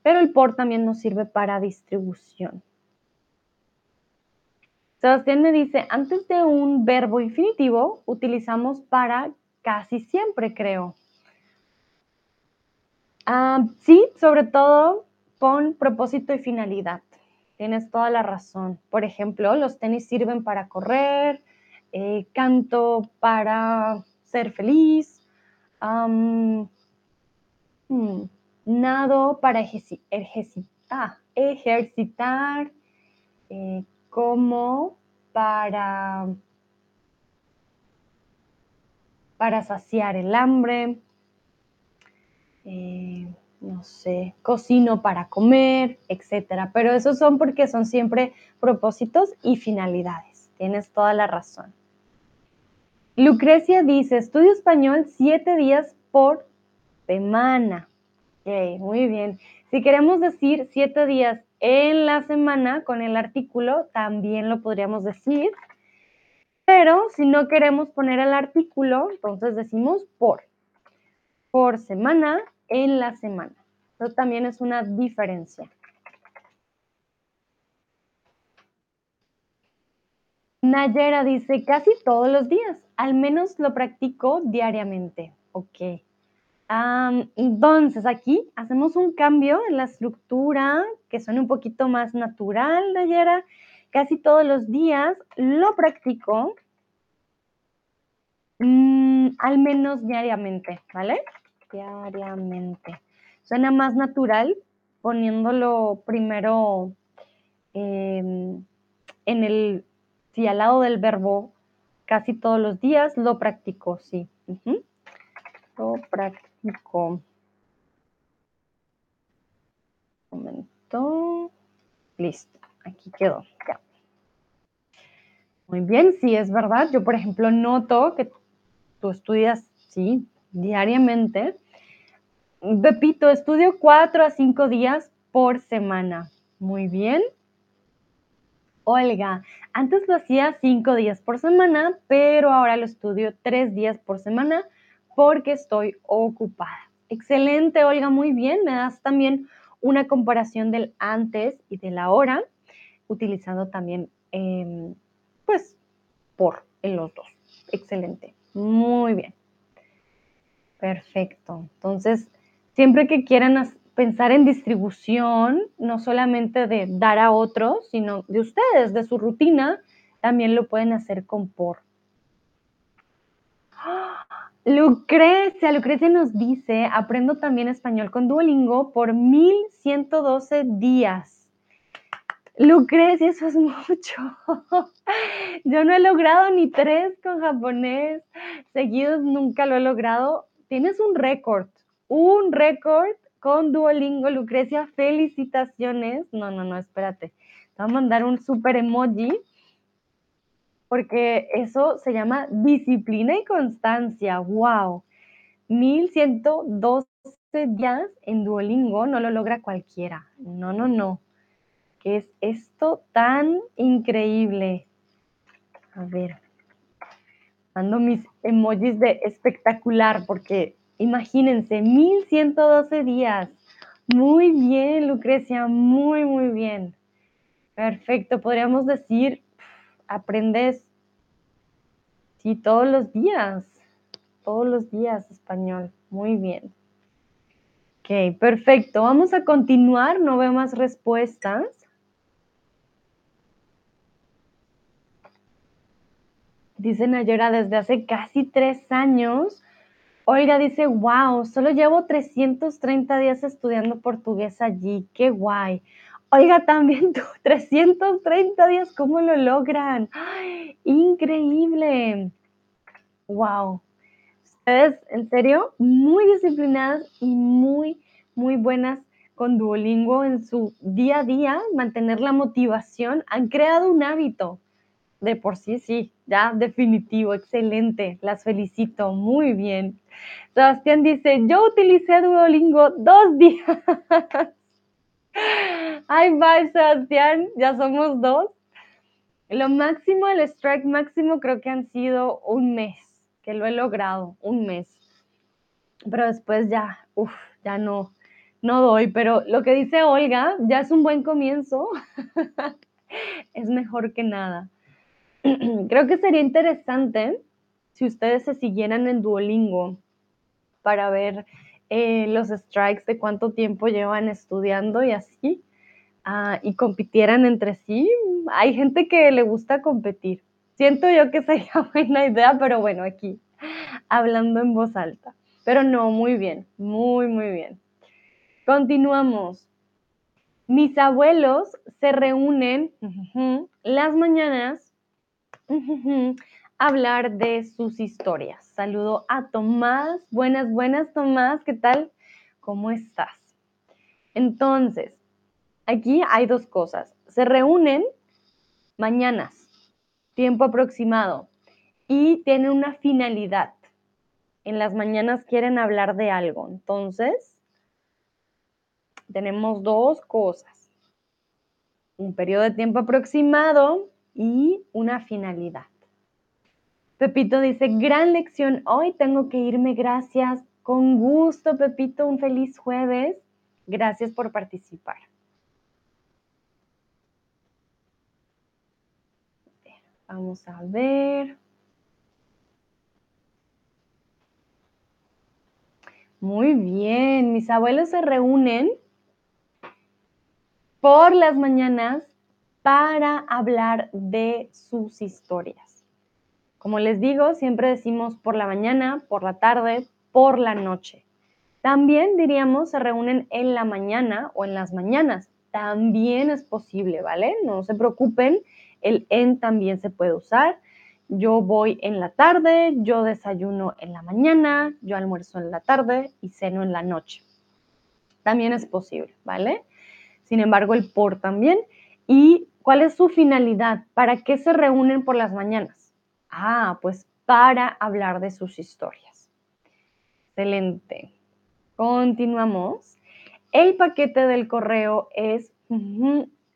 pero el por también nos sirve para distribución. Sebastián me dice, antes de un verbo infinitivo utilizamos para casi siempre, creo. Ah, sí, sobre todo con propósito y finalidad. Tienes toda la razón. Por ejemplo, los tenis sirven para correr, eh, canto para ser feliz, hmm, nado para ejercitar, ejercitar eh, como para, para saciar el hambre, eh, no sé, cocino para comer, etcétera. Pero esos son porque son siempre propósitos y finalidades. Tienes toda la razón. Lucrecia dice, estudio español siete días por semana. Ok, muy bien. Si queremos decir siete días en la semana con el artículo, también lo podríamos decir. Pero si no queremos poner el artículo, entonces decimos por. Por semana en la semana. Eso también es una diferencia. Nayera dice, casi todos los días, al menos lo practico diariamente. Ok. Entonces, aquí hacemos un cambio en la estructura que suene un poquito más natural, Nayera. Casi todos los días lo practico mm, al menos diariamente, ¿vale? Diariamente. Suena más natural poniéndolo primero em, en el Sí, al lado del verbo casi todos los días lo practico, sí. Lo practico. Un momento. Listo, aquí quedó. Ya. Muy bien, sí, es verdad. Yo, por ejemplo, noto que tú estudias, sí, diariamente. Pepito, estudio cuatro a cinco días por semana. Muy bien. Olga, antes lo hacía cinco días por semana, pero ahora lo estudio tres días por semana porque estoy ocupada. Excelente, Olga, muy bien. Me das también una comparación del antes y del ahora, utilizando también, em, pues, por en los dos. Excelente, muy bien. Perfecto. Entonces, siempre que quieran pensar en distribución, no solamente de dar a otros, sino de ustedes, de su rutina, también lo pueden hacer con por. Lucrecia, Lucrecia nos dice, aprendo también español con Duolingo por 1112 días. Lucrecia, eso es mucho. Yo no he logrado ni tres con japonés seguidos, nunca lo he logrado. Tienes un récord, un récord con Duolingo. Lucrecia, felicitaciones. No, no, no, espérate. Te voy a mandar un super emoji porque eso se llama disciplina y constancia. ¡Wow! 1112 días en Duolingo no lo logra cualquiera. No, no, no. ¿Qué es esto tan increíble? A ver. Mando mis emojis de espectacular porque imagínense, 1112 días. Muy bien, Lucrecia, muy, muy bien. Perfecto, podríamos decir, aprendes, sí, todos los días, todos los días español. Muy bien. Ok, perfecto. Vamos a continuar, no veo más respuestas. Dice Nayora, desde hace casi tres años. Oiga, dice, wow, solo llevo 330 días estudiando portugués allí. Qué guay. Oiga, también tú, 330 días, ¿cómo lo logran? ¡Ay, increíble. Wow. Ustedes, en serio, muy disciplinadas y muy, muy buenas con Duolingo en su día a día, mantener la motivación, han creado un hábito de por sí, sí, ya definitivo, excelente, las felicito, muy bien. Sebastián dice, yo utilicé Duolingo dos días. Ay, bye, Sebastián, ya somos dos. Lo máximo, el strike máximo creo que han sido un mes, que lo he logrado, un mes. Pero después ya, uff, ya no, no doy. Pero lo que dice Olga ya es un buen comienzo. es mejor que nada. Creo que sería interesante si ustedes se siguieran en Duolingo para ver eh, los strikes de cuánto tiempo llevan estudiando y así, ah, y compitieran entre sí. Hay gente que le gusta competir. Siento yo que sería buena idea, pero bueno, aquí, hablando en voz alta. Pero no, muy bien, muy, muy bien. Continuamos. Mis abuelos se reúnen las mañanas hablar de sus historias. Saludo a Tomás. Buenas, buenas, Tomás. ¿Qué tal? ¿Cómo estás? Entonces, aquí hay dos cosas. Se reúnen mañanas, tiempo aproximado, y tienen una finalidad. En las mañanas quieren hablar de algo. Entonces, tenemos dos cosas. Un periodo de tiempo aproximado y una finalidad. Pepito dice, gran lección hoy, tengo que irme, gracias. Con gusto, Pepito, un feliz jueves. Gracias por participar. Vamos a ver. Muy bien, mis abuelos se reúnen por las mañanas para hablar de sus historias. Como les digo, siempre decimos por la mañana, por la tarde, por la noche. También diríamos se reúnen en la mañana o en las mañanas. También es posible, ¿vale? No se preocupen, el en también se puede usar. Yo voy en la tarde, yo desayuno en la mañana, yo almuerzo en la tarde y ceno en la noche. También es posible, ¿vale? Sin embargo, el por también. Y ¿Cuál es su finalidad? ¿Para qué se reúnen por las mañanas? Ah, pues para hablar de sus historias. Excelente. Continuamos. El paquete del correo es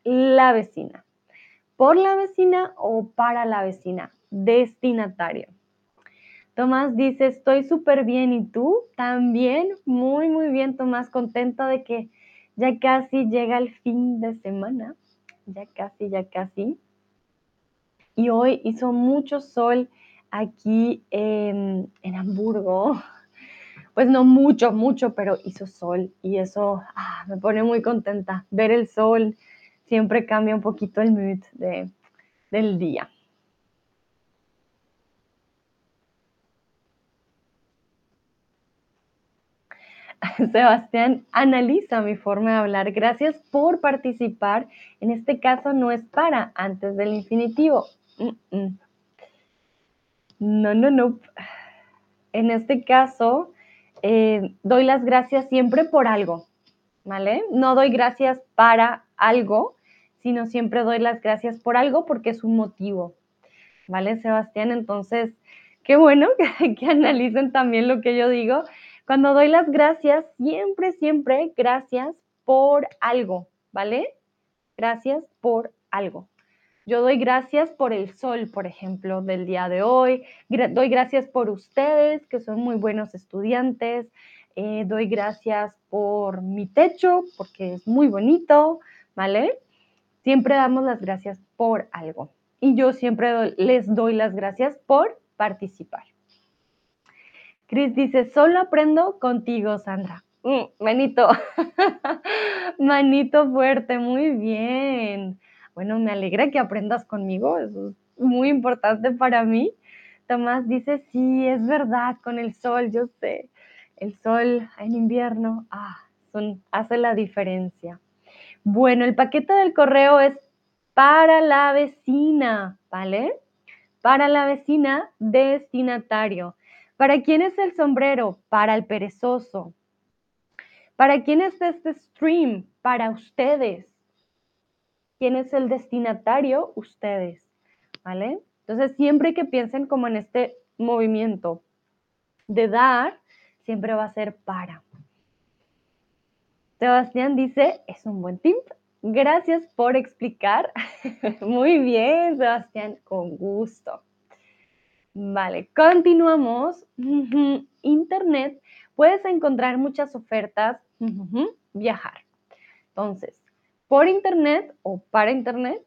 la vecina. ¿Por la vecina o para la vecina? Destinatario. Tomás dice, estoy súper bien. ¿Y tú? También, muy, muy bien, Tomás. Contenta de que ya casi llega el fin de semana ya casi, ya casi. Y hoy hizo mucho sol aquí en, Hamburgo. Pues no mucho, mucho, pero hizo sol y eso ah, me pone muy contenta. Ver el sol siempre cambia un poquito el mood de, del día. Sebastián analiza mi forma de hablar. Gracias por participar. En este caso no es para antes del infinitivo. No, no, no. En este caso, eh, doy las gracias siempre por algo, ¿vale? No doy gracias para algo, sino siempre doy las gracias por algo porque es un motivo, ¿vale, Sebastián? Entonces, qué bueno que, que analicen también lo que yo digo cuando doy las gracias, siempre, siempre gracias por algo, ¿vale? Gracias por algo. Yo doy gracias por el sol, por ejemplo, del día de hoy. doy gracias por ustedes, que son muy buenos estudiantes. Eh, doy gracias por mi techo, porque es muy bonito, ¿vale? Siempre damos las gracias por algo. Y yo siempre les doy las gracias por participar. Cris dice, solo aprendo contigo, Sandra. Mm, manito, manito fuerte, muy bien. Bueno, me alegra que aprendas conmigo, eso es muy importante para mí. Tomás dice, sí, es verdad, con el sol, yo sé, el sol en invierno, ah, hace la diferencia. Bueno, el paquete del correo es para la vecina, ¿vale? Para la vecina, destinatario. ¿Para quién es el sombrero? Para el perezoso. ¿Para quién es este stream? Para ustedes. ¿Quién es el destinatario? Ustedes. ¿Vale? Entonces, siempre que piensen como en este movimiento de dar, siempre va a ser para. Sebastián dice, es un buen tip. Gracias por explicar. Muy bien, Sebastián, con gusto. Vale, continuamos. Internet, puedes encontrar muchas ofertas. Viajar. Entonces, por Internet o para Internet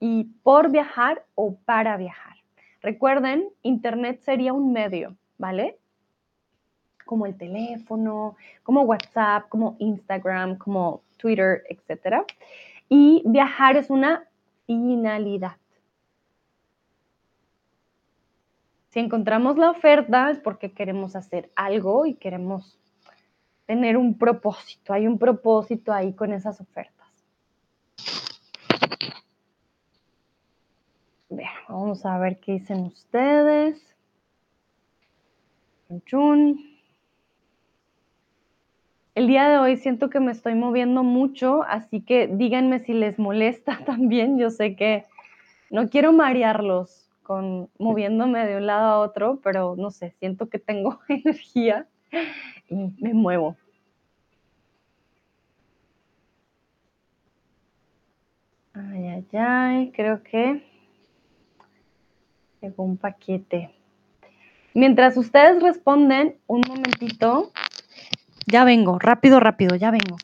y por viajar o para viajar. Recuerden, Internet sería un medio, ¿vale? Como el teléfono, como WhatsApp, como Instagram, como Twitter, etc. Y viajar es una finalidad. Si encontramos la oferta es porque queremos hacer algo y queremos tener un propósito. Hay un propósito ahí con esas ofertas. Vamos a ver qué dicen ustedes. El día de hoy siento que me estoy moviendo mucho, así que díganme si les molesta también. Yo sé que no quiero marearlos con moviéndome de un lado a otro, pero no sé, siento que tengo energía y me muevo. Ay, ay, ay, creo que llegó un paquete. Mientras ustedes responden, un momentito, ya vengo, rápido, rápido, ya vengo.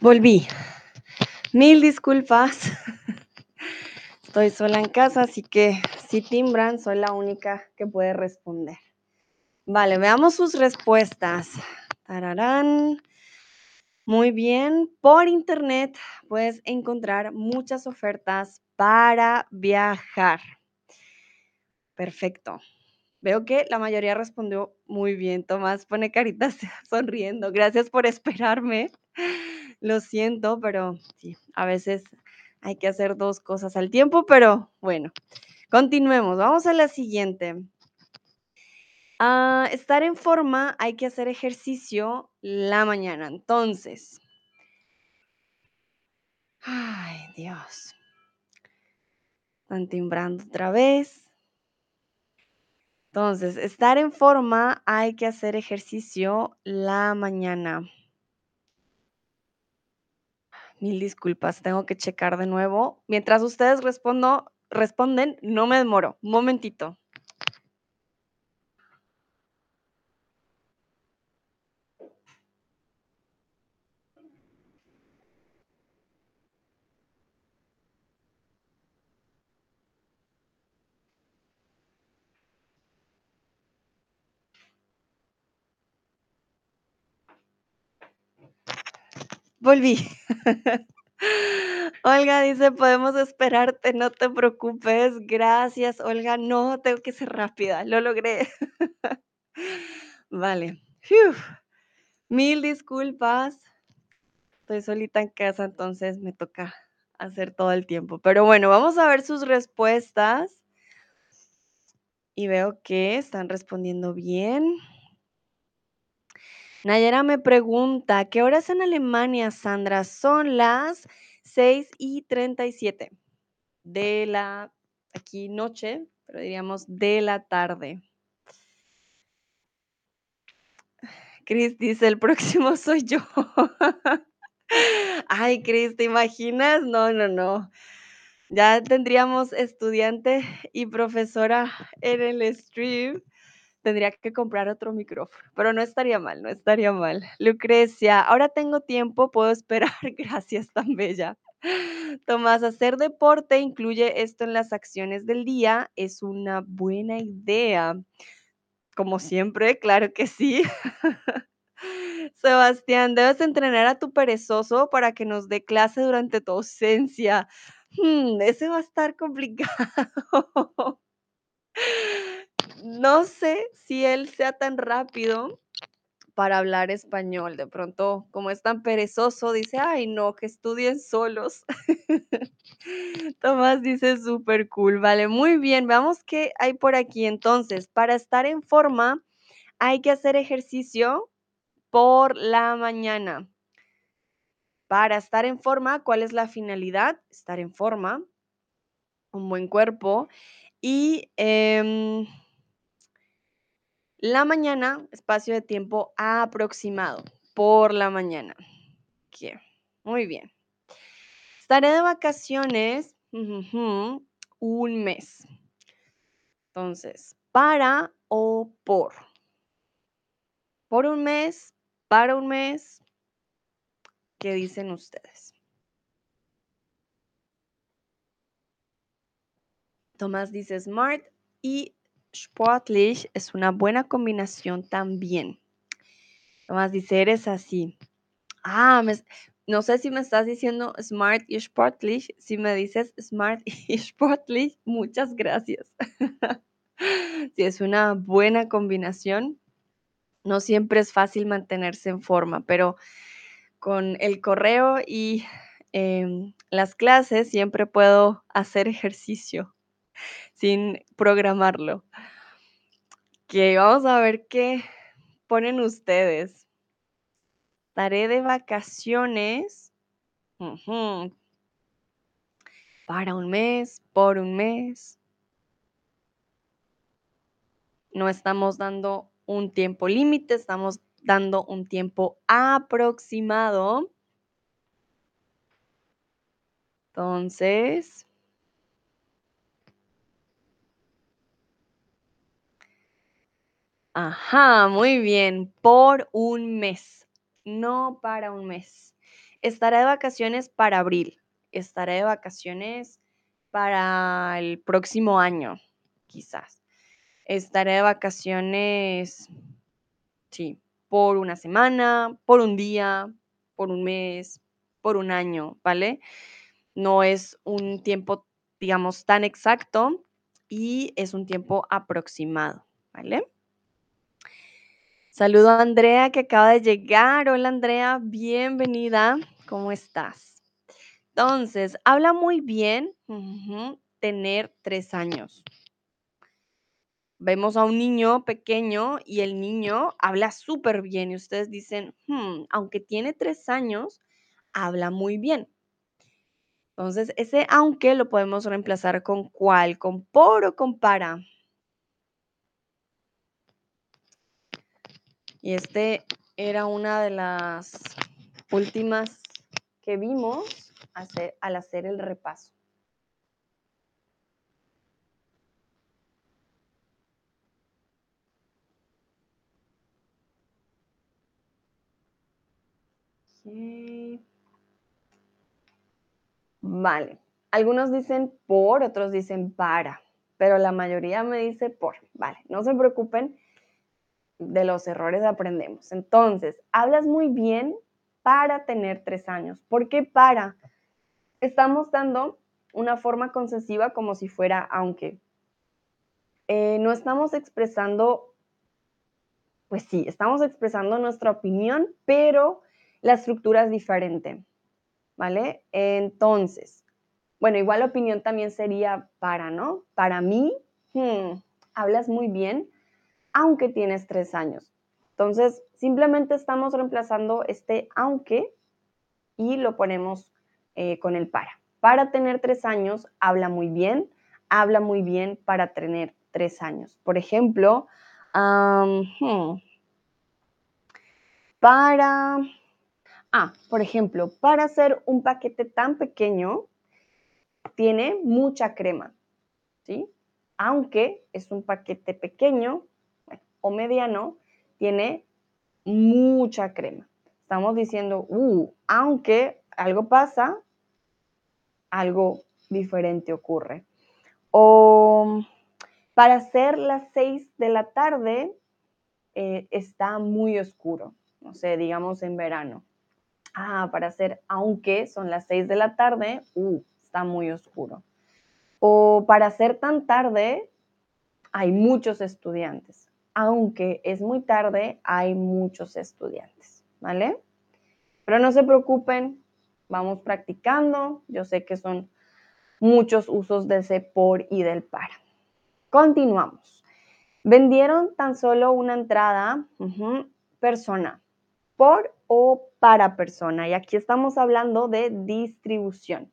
Volví. Mil disculpas. Estoy sola en casa, así que si timbran, soy la única que puede responder. Vale, veamos sus respuestas. Tararán. Muy bien. Por internet puedes encontrar muchas ofertas para viajar. Perfecto. Veo que la mayoría respondió muy bien. Tomás pone caritas sonriendo. Gracias por esperarme. Lo siento, pero sí, a veces hay que hacer dos cosas al tiempo, pero bueno, continuemos. Vamos a la siguiente. Ah, estar en forma, hay que hacer ejercicio la mañana. Entonces, ay Dios, están timbrando otra vez. Entonces, estar en forma, hay que hacer ejercicio la mañana. Mil disculpas, tengo que checar de nuevo. Mientras ustedes respondo, responden, no me demoro. Momentito. Volví. Olga dice, podemos esperarte, no te preocupes. Gracias, Olga. No, tengo que ser rápida. Lo logré. vale. Mil disculpas. Estoy solita en casa, entonces me toca hacer todo el tiempo. Pero bueno, vamos a ver sus respuestas. Y veo que están respondiendo bien. Nayera me pregunta, ¿qué horas en Alemania, Sandra? Son las 6 y 37 de la, aquí noche, pero diríamos de la tarde. Cris dice, el próximo soy yo. Ay, Cris, ¿te imaginas? No, no, no. Ya tendríamos estudiante y profesora en el stream tendría que comprar otro micrófono, pero no estaría mal, no estaría mal. Lucrecia, ahora tengo tiempo, puedo esperar, gracias tan bella. Tomás, hacer deporte incluye esto en las acciones del día, es una buena idea. Como siempre, claro que sí. Sebastián, debes entrenar a tu perezoso para que nos dé clase durante tu ausencia. Hmm, ese va a estar complicado. No sé si él sea tan rápido para hablar español. De pronto, como es tan perezoso, dice, ay, no, que estudien solos. Tomás dice, súper cool. Vale, muy bien. Veamos qué hay por aquí. Entonces, para estar en forma, hay que hacer ejercicio por la mañana. Para estar en forma, ¿cuál es la finalidad? Estar en forma, un buen cuerpo y... Em, la mañana, espacio de tiempo aproximado, por la mañana. Muy bien. Estaré de vacaciones un mes. Entonces, para o por. Por un mes, para un mes. ¿Qué dicen ustedes? Tomás dice smart y sportlich es una buena combinación también. Tomás dice, eres así. Ah, no sé si me estás diciendo smart y sportlich. Si me dices smart y sportlich, muchas gracias. sí, es una buena combinación. No siempre es fácil mantenerse en forma, pero con el correo y em, las clases siempre puedo hacer ejercicio sin programarlo. Que vamos a ver qué ponen ustedes. Estaré de vacaciones para un mes, por un mes. No estamos dando un tiempo límite, estamos dando un tiempo aproximado. Entonces, Ajá, muy bien. Por un mes, no para un mes. Estaré de vacaciones para abril. Estaré de vacaciones para el próximo año, quizás. Estaré de vacaciones, sí, por una semana, por un día, por un mes, por un año, ¿vale? No es un tiempo, digamos, tan exacto y es un tiempo aproximado, ¿vale? Saludo a Andrea que acaba de llegar. Hola Andrea, bienvenida. ¿Cómo estás? Entonces, habla muy bien tener tres años. Vemos a un niño pequeño y el niño habla súper bien y ustedes dicen, hmm, aunque tiene tres años, habla muy bien. Entonces, ese aunque lo podemos reemplazar con cuál, con por o con para. Y este era una de las últimas que vimos al hacer el repaso. Vale. Algunos dicen por, otros dicen para, pero la mayoría me dice por. Vale, no se preocupen, de los errores aprendemos. Entonces, hablas muy bien para tener tres años. ¿Por qué para? Estamos dando una forma concesiva como si fuera aunque. Eh, no estamos expresando, pues sí, estamos expresando nuestra opinión, pero la estructura es diferente, ¿vale? Entonces, bueno, igual opinión también sería para, ¿no? Para mí, hmm, hablas muy bien, aunque tienes tres años. Entonces, simplemente estamos reemplazando este aunque y lo ponemos eh, con el para. Para tener tres años, habla muy bien, habla muy bien para tener tres años. Por ejemplo, hmm, para, ah, por ejemplo, para hacer un paquete tan pequeño, tiene mucha crema, ¿sí? Aunque es un paquete pequeño o mediano, tiene mucha crema. Estamos diciendo, uh, aunque algo pasa, algo diferente ocurre. O para ser las seis de la tarde eh, está muy oscuro, no sé, digamos en verano. Ah, para hacer aunque son las seis de la tarde, uh, muy oscuro. O para ser tan tarde, hay muchos estudiantes. Aunque es muy tarde, hay muchos estudiantes, ¿vale? Pero no se preocupen, vamos practicando. Yo sé que son muchos usos de ese por y del para. Continuamos. Vendieron tan solo una entrada, persona, por o para persona. Y aquí estamos hablando de distribución.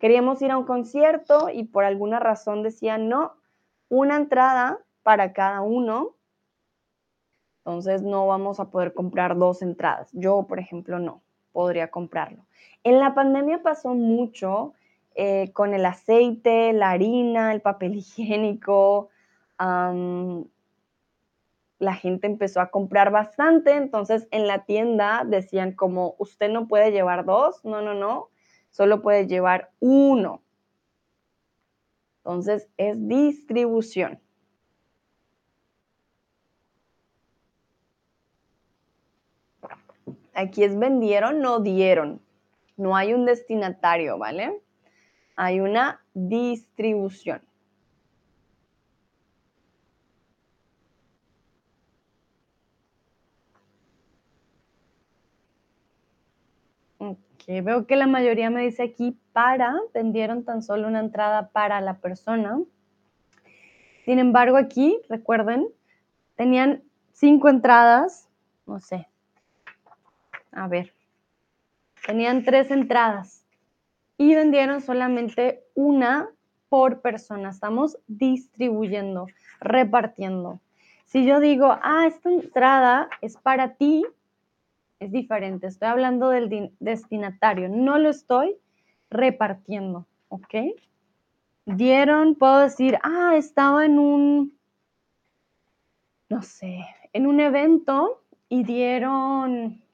Queríamos ir a un concierto y por alguna razón decían, no, una entrada para cada uno. Entonces no vamos a poder comprar dos entradas. Yo, por ejemplo, no podría comprarlo. En la pandemia pasó mucho eh, con el aceite, la harina, el papel higiénico. la gente empezó a comprar bastante, entonces en la tienda decían como, usted no puede llevar dos, no, no, no, solo puedes llevar uno. Entonces es distribución. Aquí es vendieron, no dieron. No hay un destinatario, ¿vale? Hay una distribución. veo que la mayoría me dice aquí para, vendieron tan solo una entrada para la persona. Sin embargo, aquí, recuerden, tenían cinco entradas, no sé, a ver, tenían tres entradas y vendieron solamente una por persona. Estamos distribuyendo, repartiendo. Si yo digo, ah, esta entrada es para ti, es diferente. Estoy hablando del destinatario, no lo estoy repartiendo, ¿ok? Dieron, puedo decir, ah, estaba en un, no sé, en un evento y dieron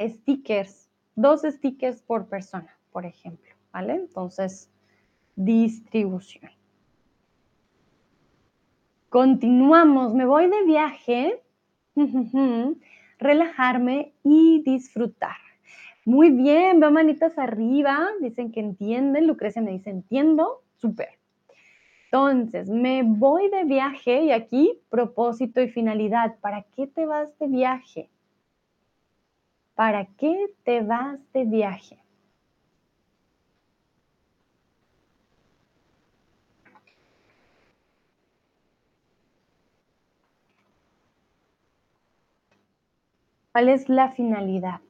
stickers, dos stickers por persona, por ejemplo, ¿vale? Entonces, distribución. Continuamos, me voy de viaje relajarme y disfrutar. Muy bien, veo manitas arriba, dicen que entienden, Lucrecia me dice entiendo, súper. Entonces, me voy de viaje y aquí propósito y finalidad. ¿Para qué te vas de viaje? ¿Para qué te vas de viaje? ¿Cuál es la finalidad?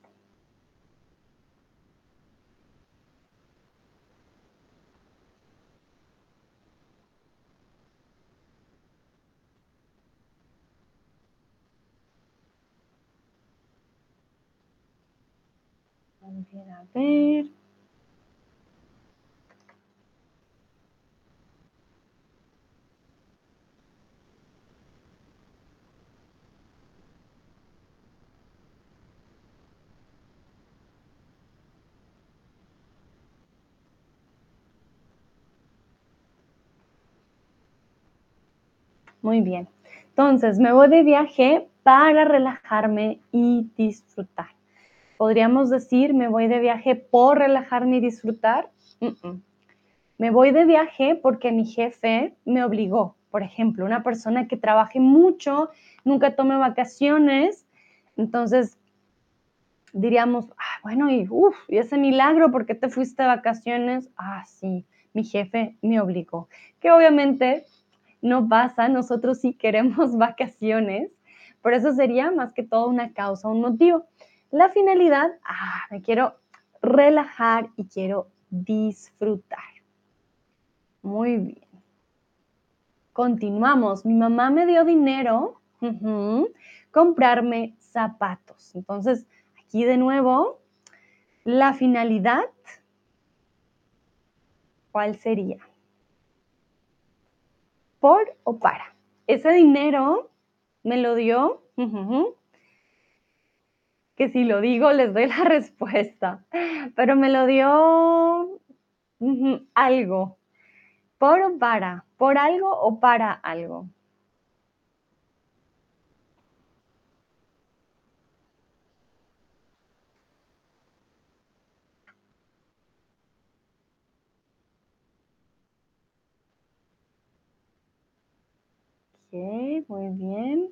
Ver. Muy bien. Entonces, me voy de viaje para relajarme y disfrutar. Podríamos decir, me voy de viaje por relajarme y disfrutar. Me voy de viaje porque mi jefe me obligó. Por ejemplo, una persona que trabaje mucho, nunca tome vacaciones, entonces diríamos, ah, bueno, y, uf, y ese milagro, ¿por qué te fuiste de vacaciones? Ah, sí, mi jefe me obligó. Que obviamente no pasa, nosotros sí queremos vacaciones, por eso sería más que todo una causa, un motivo. La finalidad, ah, me quiero relajar y quiero disfrutar. Muy bien. Continuamos. Mi mamá me dio dinero, comprarme zapatos. Entonces, aquí de nuevo, la finalidad, ¿cuál sería? por o para. Ese dinero me lo dio, que si lo digo les doy la respuesta, pero me lo dio algo. ¿Por o para? ¿Por algo o para algo? muy bien.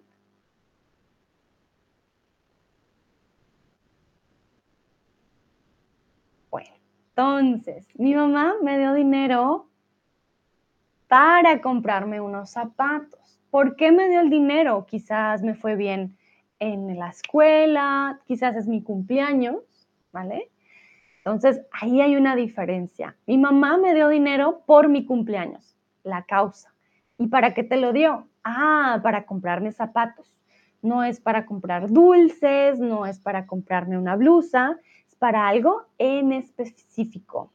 Bueno, entonces, mi mamá me dio dinero para comprarme unos zapatos. ¿Por qué me dio el dinero? Quizás me fue bien en la escuela, quizás es mi cumpleaños, ¿vale? Entonces, ahí hay una diferencia. Mi mamá me dio dinero por mi cumpleaños, la causa. ¿Y para qué te lo dio? Ah, para comprarme zapatos. No es para comprar dulces, no es para comprarme una blusa, para algo en específico.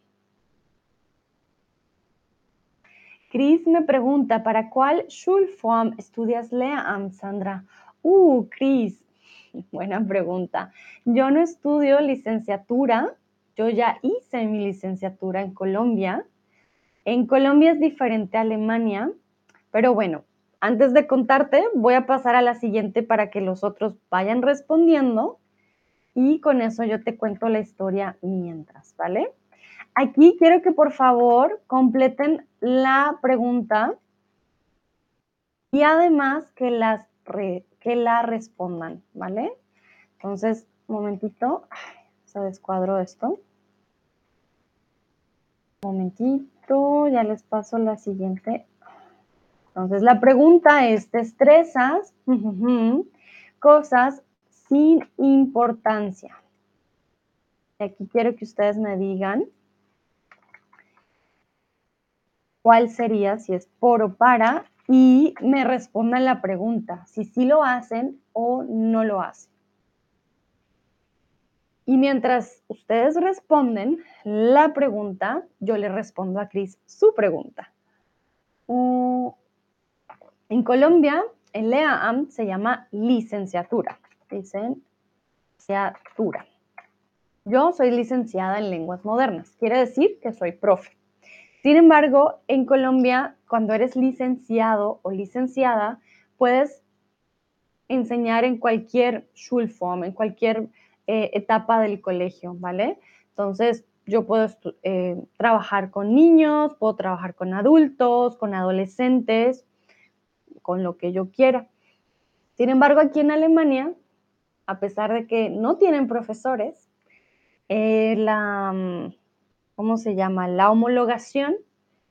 Chris me pregunta, ¿para cuál Schulform estudias Lehramt, Sandra? Uh, Chris, buena pregunta. Yo no estudio licenciatura, yo ya hice mi licenciatura en Colombia. En Colombia es diferente a Alemania, pero bueno, antes de contarte, voy a pasar a la siguiente para que los otros vayan respondiendo y con eso yo te cuento la historia mientras, ¿vale? Aquí quiero que por favor completen la pregunta y además que, las que la respondan, ¿vale? Entonces, momentito, se descuadró esto. Momentito, ya les paso la siguiente entonces, la pregunta es, ¿te? Cosas sin importancia. Aquí quiero que ustedes me digan cuál sería, si es por o para, y me respondan la pregunta, si sí lo hacen o no lo hacen. Y mientras ustedes responden la pregunta, yo le respondo a Cris su pregunta. En Colombia, el LEAM se llama licenciatura. Licenciatura. Yo soy licenciada en lenguas modernas, quiere decir que soy profe. Sin embargo, en Colombia, cuando eres licenciado o licenciada, puedes enseñar en cualquier Schulform, en cualquier eh, etapa del colegio, ¿vale? Entonces, yo puedo eh, trabajar con niños, puedo trabajar con adultos, con adolescentes, con lo que yo quiera. Sin embargo, aquí en Alemania, a pesar de que no tienen profesores, eh, la, mm, ¿cómo se llama? La homologación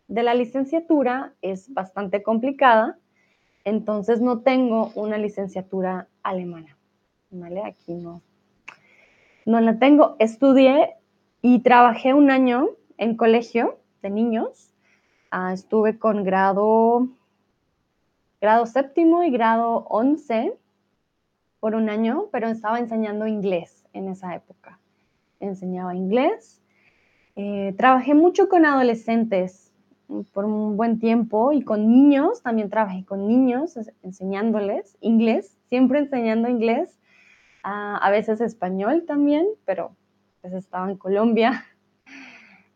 de la licenciatura es bastante complicada, entonces no tengo una licenciatura alemana. ¿Vale? Aquí no, no la tengo. Estudié y trabajé un año en colegio de niños. Ah, estuve con grado grado séptimo y grado once por un año, pero estaba enseñando inglés en esa época. enseñaba inglés. Eh, trabajé mucho con adolescentes por un buen tiempo y con niños, también trabajé con niños enseñándoles inglés, siempre enseñando inglés, a veces español también, pero pues estaba en Colombia.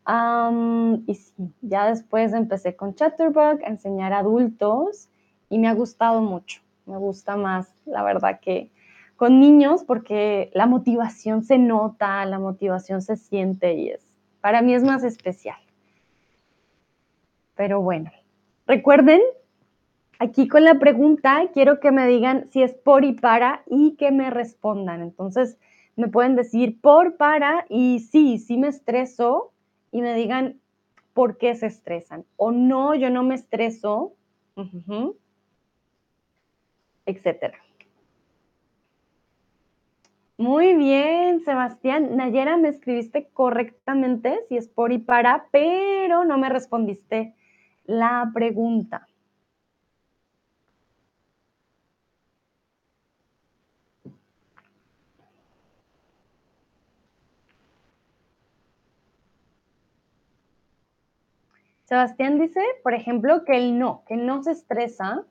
y sí, ya después empecé con Chatterbug a enseñar adultos y me ha gustado mucho. Me gusta más, la verdad, que con niños porque la motivación se nota, la motivación se siente y es, para mí es más especial. Pero bueno, recuerden, aquí con la pregunta quiero que me digan si es por y para y que me respondan. Entonces, me pueden decir por, para y sí, sí me estreso y me digan por qué se estresan. O no, yo no me estreso, etcétera. Muy bien, Sebastián. Nayera, me escribiste correctamente, si es por y para, pero no me respondiste la pregunta. Sebastián dice, por ejemplo, que él no, que no se estresa.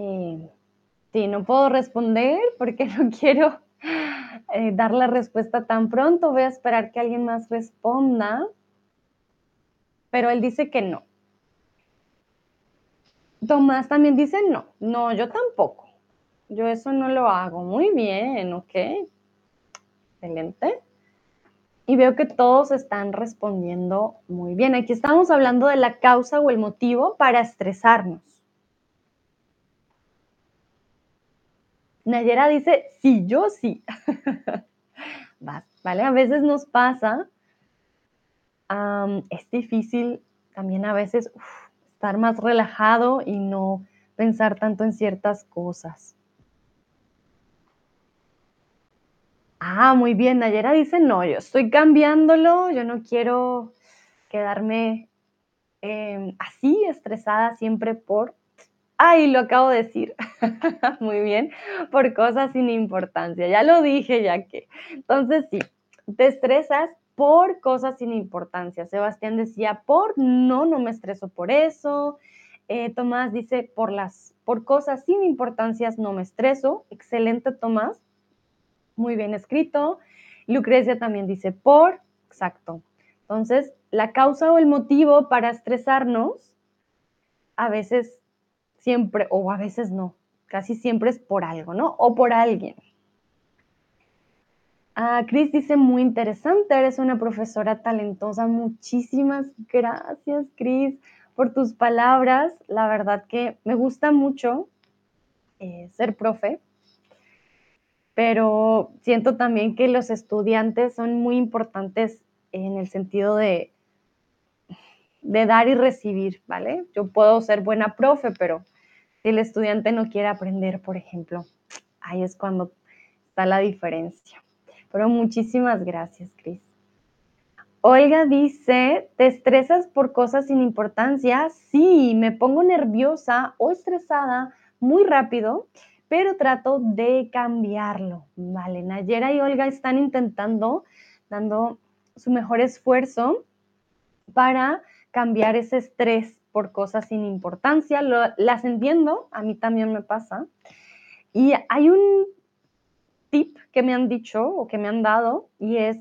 Eh, sí, no puedo responder porque no quiero eh, dar la respuesta tan pronto. Voy a esperar que alguien más responda. Pero él dice que no. Tomás también dice no. No, yo tampoco. Yo eso no lo hago. Muy bien, ok. Excelente y veo que todos están respondiendo muy bien. Aquí estamos hablando de la causa o el motivo para estresarnos. Nayera dice, sí, yo sí. ¿Vale? A veces nos pasa, es difícil también a veces estar más relajado y no pensar tanto en ciertas cosas. Ah, muy bien. Nayera dice, no, yo estoy cambiándolo, yo no quiero quedarme em, así, estresada siempre por, ay, lo acabo de decir, muy bien, por cosas sin importancia. Ya lo dije, ya que. Entonces, sí, te estresas por cosas sin importancia. Sebastián decía, por, no, no me estreso por eso. Eh, Tomás dice, por las, por cosas sin importancias no me estreso. Excelente, Tomás muy bien escrito. Lucrecia también dice por, exacto. Entonces, la causa o el motivo para estresarnos, a veces siempre, o a veces no, casi siempre es por algo, ¿no? O por alguien. Ah, Cris dice, muy interesante, eres una profesora talentosa. Muchísimas gracias, Cris, por tus palabras. La verdad que me gusta mucho eh, ser profe pero siento también que los estudiantes son muy importantes en el sentido de, de dar y recibir, ¿vale? Yo puedo ser buena profe, pero si el estudiante no quiere aprender, por ejemplo, ahí es cuando está la diferencia. Pero muchísimas gracias, Cris. Olga dice, ¿te estresas por cosas sin importancia? Sí, me pongo nerviosa o estresada muy rápido pero trato de cambiarlo, ¿vale? Nayera y Olga están intentando, dando su mejor esfuerzo para cambiar ese estrés por cosas sin importancia. las entiendo, a mí también me pasa. Y hay un tip que me han dicho o que me han dado y es,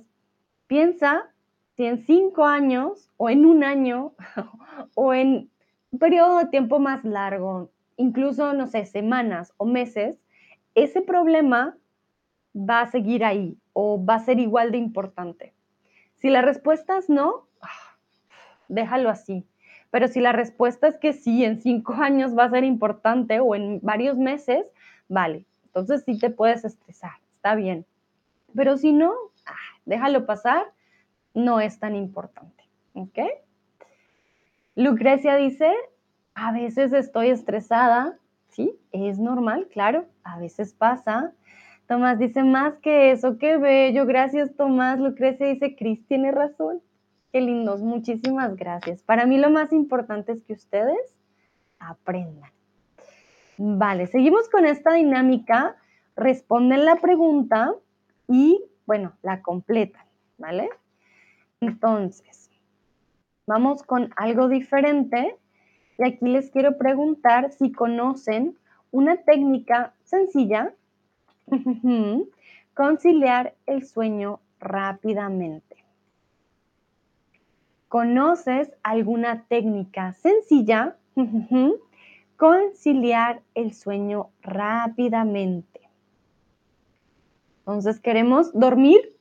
piensa si en cinco años o en un año o en un periodo de tiempo más largo, incluso, no sé, semanas o meses, ese problema va a seguir ahí o va a ser igual de importante. Si la respuesta es no, déjalo así. Pero si la respuesta es que sí, en cinco años va a ser importante o en varios meses, vale. Entonces sí te puedes estresar, está bien. Pero si no, déjalo pasar, no es tan importante. ¿Ok? Lucrecia dice, a veces estoy estresada, ¿sí? Es normal, claro, a veces pasa. Tomás dice, más que eso, qué bello, gracias Tomás. Lucrecia dice, Cris tiene razón. Qué lindos, muchísimas gracias. Para mí lo más importante es que ustedes aprendan. Vale, seguimos con esta dinámica. Responden la pregunta y bueno, la completan, ¿vale? Entonces, vamos con algo diferente y aquí les quiero preguntar si conocen una técnica sencilla, conciliar el sueño rápidamente. ¿Conoces alguna técnica sencilla? conciliar el sueño rápidamente. Entonces queremos dormir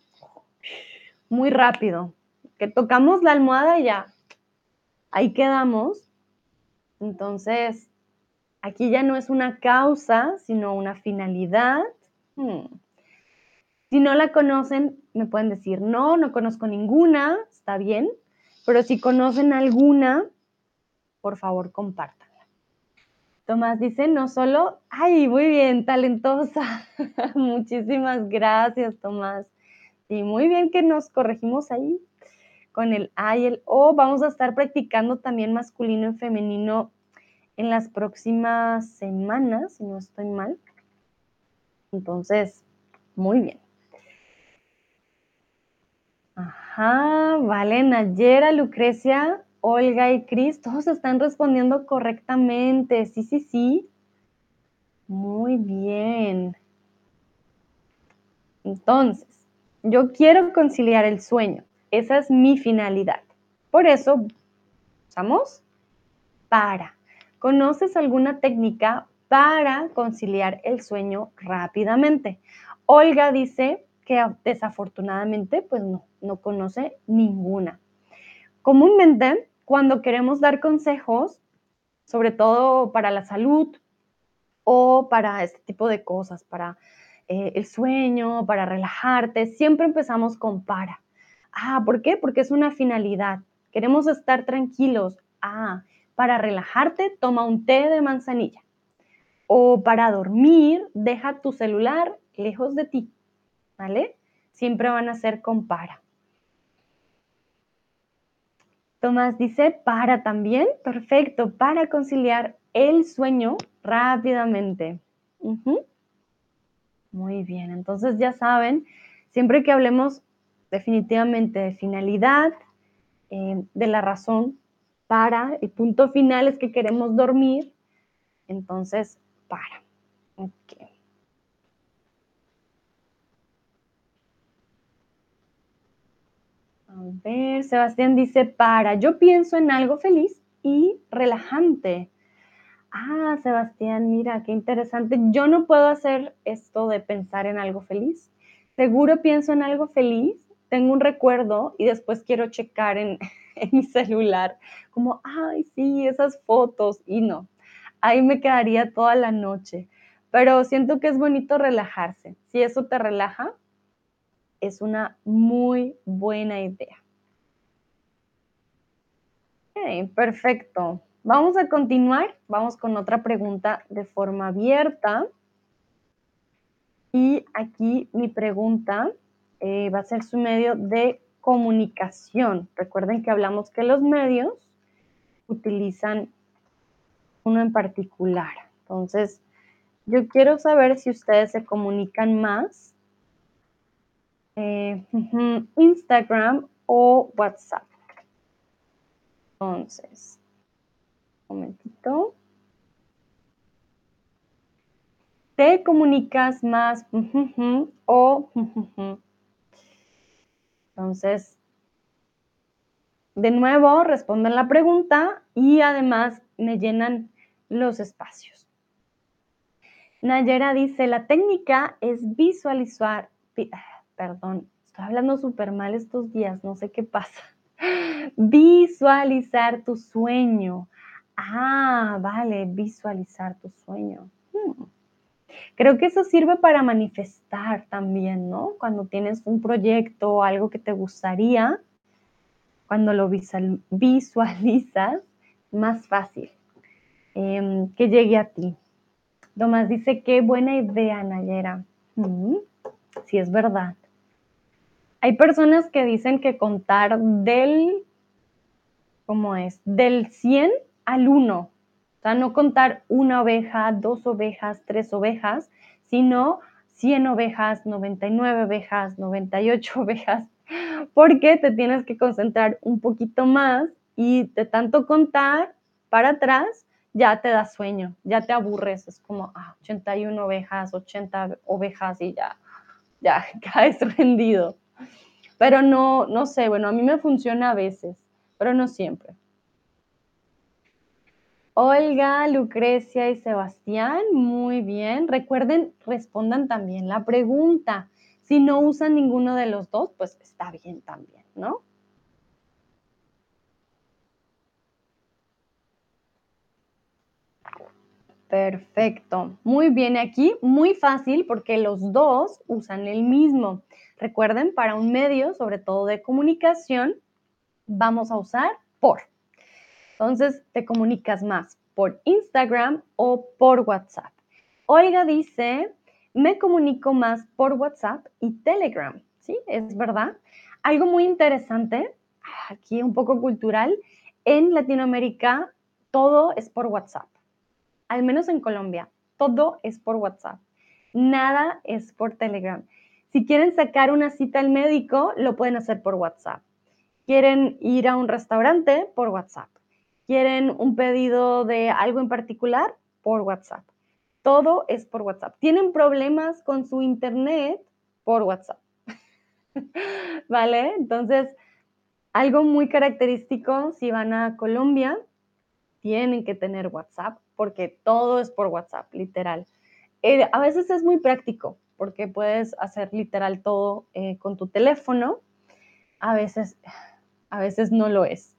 muy rápido, que tocamos la almohada y ya, ahí quedamos. Entonces, aquí ya no es una causa, sino una finalidad. Hmm. Si no la conocen, me pueden decir, no, no conozco ninguna, está bien, pero si conocen alguna, por favor, compártanla. Tomás dice, no solo, ay, muy bien, talentosa. Muchísimas gracias, Tomás. Y muy bien que nos corregimos ahí con el A y el O. Vamos a estar practicando también masculino y femenino en las próximas semanas, si no estoy mal. Entonces, muy bien. Ajá, vale, Nayera, Lucrecia, Olga y Cris, todos están respondiendo correctamente. Sí, sí, sí. Muy bien. Entonces, yo quiero conciliar el sueño. Esa es mi finalidad. Por eso, usamos para. ¿Conoces alguna técnica para conciliar el sueño rápidamente? Olga dice que desafortunadamente pues no, no conoce ninguna. Comúnmente, cuando queremos dar consejos, sobre todo para la salud o para este tipo de cosas, para eh, el sueño, para relajarte, siempre empezamos con para. Ah, ¿por qué? Porque es una finalidad. Queremos estar tranquilos. Ah, para relajarte, toma un té de manzanilla. O para dormir, deja tu celular lejos de ti. ¿vale? Siempre van a ser con para. Tomás dice para también, perfecto, para conciliar el sueño rápidamente. Muy bien, entonces ya saben, siempre que hablemos definitivamente de finalidad, eh, de la razón para, el punto final es que queremos dormir, entonces para. Okay. Ver, Sebastián dice, para, yo pienso en algo feliz y relajante. Ah, Sebastián, mira, qué interesante. Yo no puedo hacer esto de pensar en algo feliz. Seguro pienso en algo feliz, tengo un recuerdo y después quiero checar en, en mi celular, como, ay, sí, esas fotos. Y no, ahí me quedaría toda la noche. Pero siento que es bonito relajarse. Si eso te relaja, es una muy buena idea. Ok, perfecto. Vamos a continuar. Vamos con otra pregunta de forma abierta. Y aquí mi pregunta eh, va a ser su medio de comunicación. Recuerden que hablamos que los medios utilizan uno en particular. Entonces, yo quiero saber si ustedes se comunican más eh, Instagram o WhatsApp. Entonces, un momentito. ¿Te comunicas más o entonces de nuevo responden la pregunta y además me llenan los espacios. Nayera dice, la técnica es visualizar, perdón, estoy hablando súper mal estos días, no sé qué pasa. Visualizar tu sueño. Ah, vale, visualizar tu sueño. Hmm. Creo que eso sirve para manifestar también, ¿no? Cuando tienes un proyecto o algo que te gustaría, cuando lo visualizas, más fácil em, que llegue a ti. Tomás dice, qué buena idea, Nayera. Mm, sí, es verdad. Hay personas que dicen que contar del, ¿cómo es? Del 100 al 1. O sea, no contar una oveja, dos ovejas, tres ovejas, sino 100 ovejas, 99 ovejas, 98 ovejas, porque te tienes que concentrar un poquito más y de tanto contar para atrás ya te da sueño, ya te aburres, es como 81 ah, ovejas, 80 ovejas y ya, ya caes rendido. Pero no, no sé, bueno, a mí me funciona a veces, pero no siempre. Olga, Lucrecia y Sebastián, muy bien. Recuerden, respondan también la pregunta. Si no usan ninguno de los dos, pues está bien también, ¿no? Perfecto. Muy bien aquí, muy fácil porque los dos usan el mismo. Recuerden, para un medio, sobre todo de comunicación, vamos a usar por. Entonces, te comunicas más por Instagram o por WhatsApp. Olga dice, me comunico más por WhatsApp y Telegram. Sí, es verdad. Algo muy interesante, aquí un poco cultural, en Latinoamérica todo es por WhatsApp. Al menos en Colombia, todo es por WhatsApp. Nada es por Telegram. Si quieren sacar una cita al médico, lo pueden hacer por WhatsApp. Quieren ir a un restaurante por WhatsApp. Quieren un pedido de algo en particular por WhatsApp. Todo es por WhatsApp. Tienen problemas con su internet por WhatsApp. ¿Vale? Entonces, algo muy característico si van a Colombia, tienen que tener WhatsApp porque todo es por WhatsApp, literal. Eh, a veces es muy práctico porque puedes hacer literal todo eh, con tu teléfono. A veces, a veces no lo es.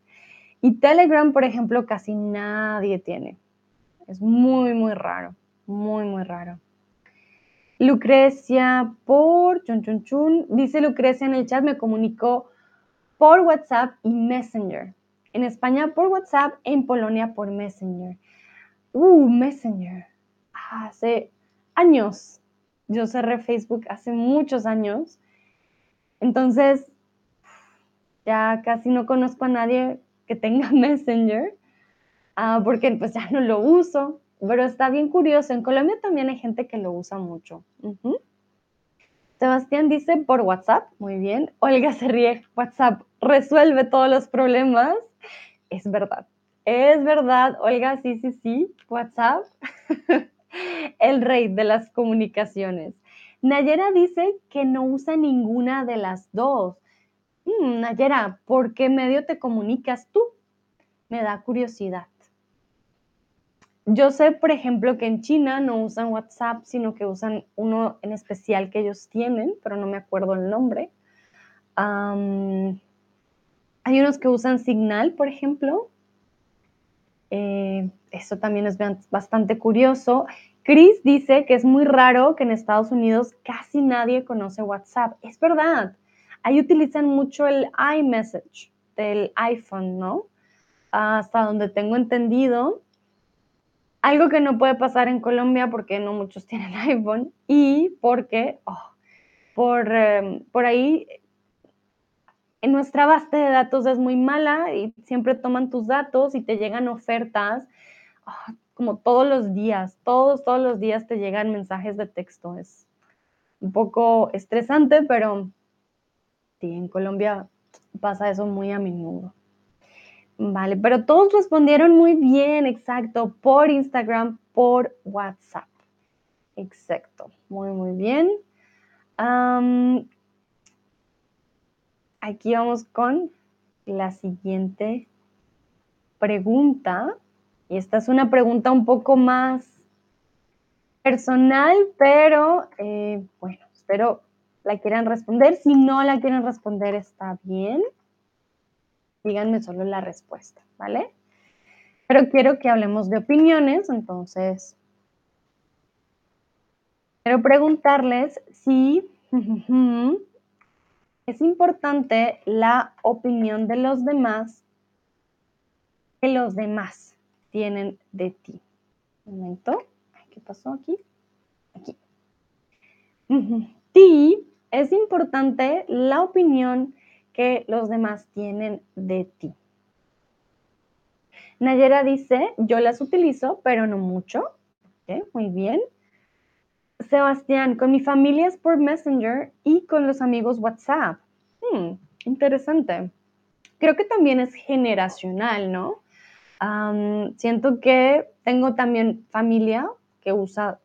Y Telegram, por ejemplo, casi nadie tiene. Es muy, muy raro, muy, muy raro. Lucrecia por chun chun chun. Dice Lucrecia en el chat, me comunicó por WhatsApp y Messenger. En España por WhatsApp, en Polonia por Messenger. Uh, Messenger. Hace años. Yo cerré Facebook hace muchos años. Entonces, ya casi no conozco a nadie que tenga Messenger, uh, porque pues ya no lo uso, pero está bien curioso. En Colombia también hay gente que lo usa mucho. Sebastián dice por WhatsApp, muy bien. Olga se ríe, WhatsApp resuelve todos los problemas. Es verdad, es verdad, Olga, sí, sí, sí, WhatsApp, el rey de las comunicaciones. Nayera dice que no usa ninguna de las dos. Mm, Nayera, ¿por qué medio te comunicas tú? Me da curiosidad. Yo sé, por ejemplo, que en China no usan WhatsApp, sino que usan uno en especial que ellos tienen, pero no me acuerdo el nombre. hay unos que usan Signal, por ejemplo. Eh, eso también es bastante curioso. Chris dice que es muy raro que en Estados Unidos casi nadie conoce WhatsApp. Es verdad. Ahí utilizan mucho el iMessage del iPhone, ¿no? Hasta donde tengo entendido. Algo que no puede pasar en Colombia porque no muchos tienen iPhone y porque oh, por, em, por ahí en nuestra base de datos es muy mala y siempre toman tus datos y te llegan ofertas oh, como todos los días, todos, todos los días te llegan mensajes de texto. Es un poco estresante, pero Sí, en Colombia pasa eso muy a menudo. Vale, pero todos respondieron muy bien, exacto, por Instagram, por WhatsApp. Exacto, muy, muy bien. Aquí vamos con la siguiente pregunta. Y esta es una pregunta un poco más personal, pero eh, bueno, espero la quieran responder. Si no la quieren responder, está bien. Díganme solo la respuesta, ¿vale? Pero quiero que hablemos de opiniones, entonces quiero preguntarles si es importante la opinión de los demás que los demás tienen de ti. Un momento. ¿Qué pasó aquí? Aquí. Sí, es importante la opinión que los demás tienen de ti. Nayera dice, yo las utilizo, pero no mucho. muy bien. Sebastián, con mi familia es por Messenger y con los amigos WhatsApp. Hmm, interesante. Creo que también es generacional, ¿no? siento que tengo también familia que usa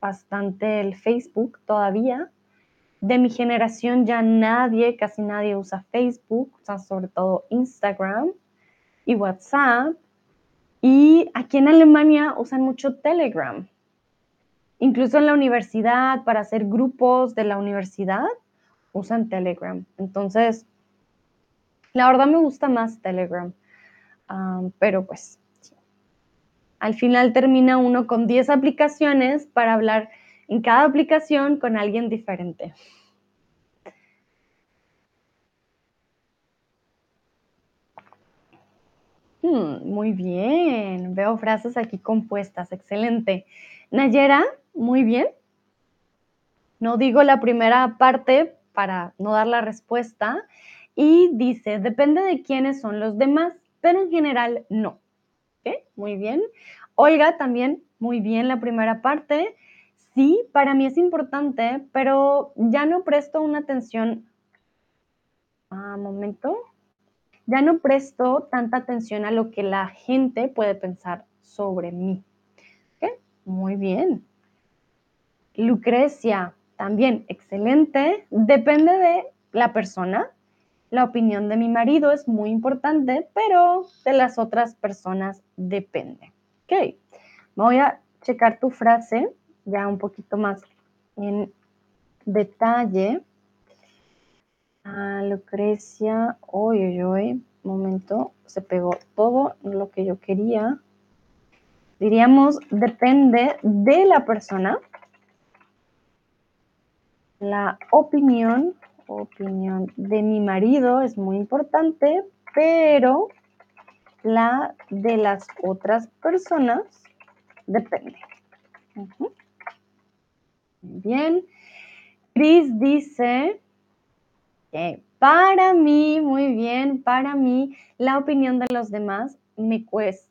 bastante el Facebook todavía. De mi generación ya nadie, casi nadie usa Facebook, usa sobre todo Instagram y WhatsApp. Y aquí en Alemania usan mucho Telegram. Incluso en la universidad, para hacer grupos de la universidad, usan Telegram. Entonces, la verdad me gusta más Telegram. pero pues, al final termina uno con 10 aplicaciones para hablar en cada aplicación con alguien diferente. Hmm, muy bien, veo frases aquí compuestas, excelente. Nayera, muy bien. No digo la primera parte para no dar la respuesta y dice, depende de quiénes son los demás, pero en general no. Muy bien. Olga también, muy bien la primera parte. Sí, para mí es importante, pero ya no presto una atención. Ah, momento ya no presto tanta atención a lo que la gente puede pensar sobre mí. Muy bien. Lucrecia, también excelente. Depende de la persona. La opinión de mi marido es muy importante, pero de las otras personas depende. Ok, voy a checar tu frase ya un poquito más en detalle. Lucrecia, uy, uy, uy, momento, se pegó todo lo que yo quería. Diríamos, depende de la persona. La opinión, opinión de mi marido es muy importante, pero la de las otras personas depende. Bien. Chris dice, para mí, muy bien, para mí, la opinión de los demás me cuesta.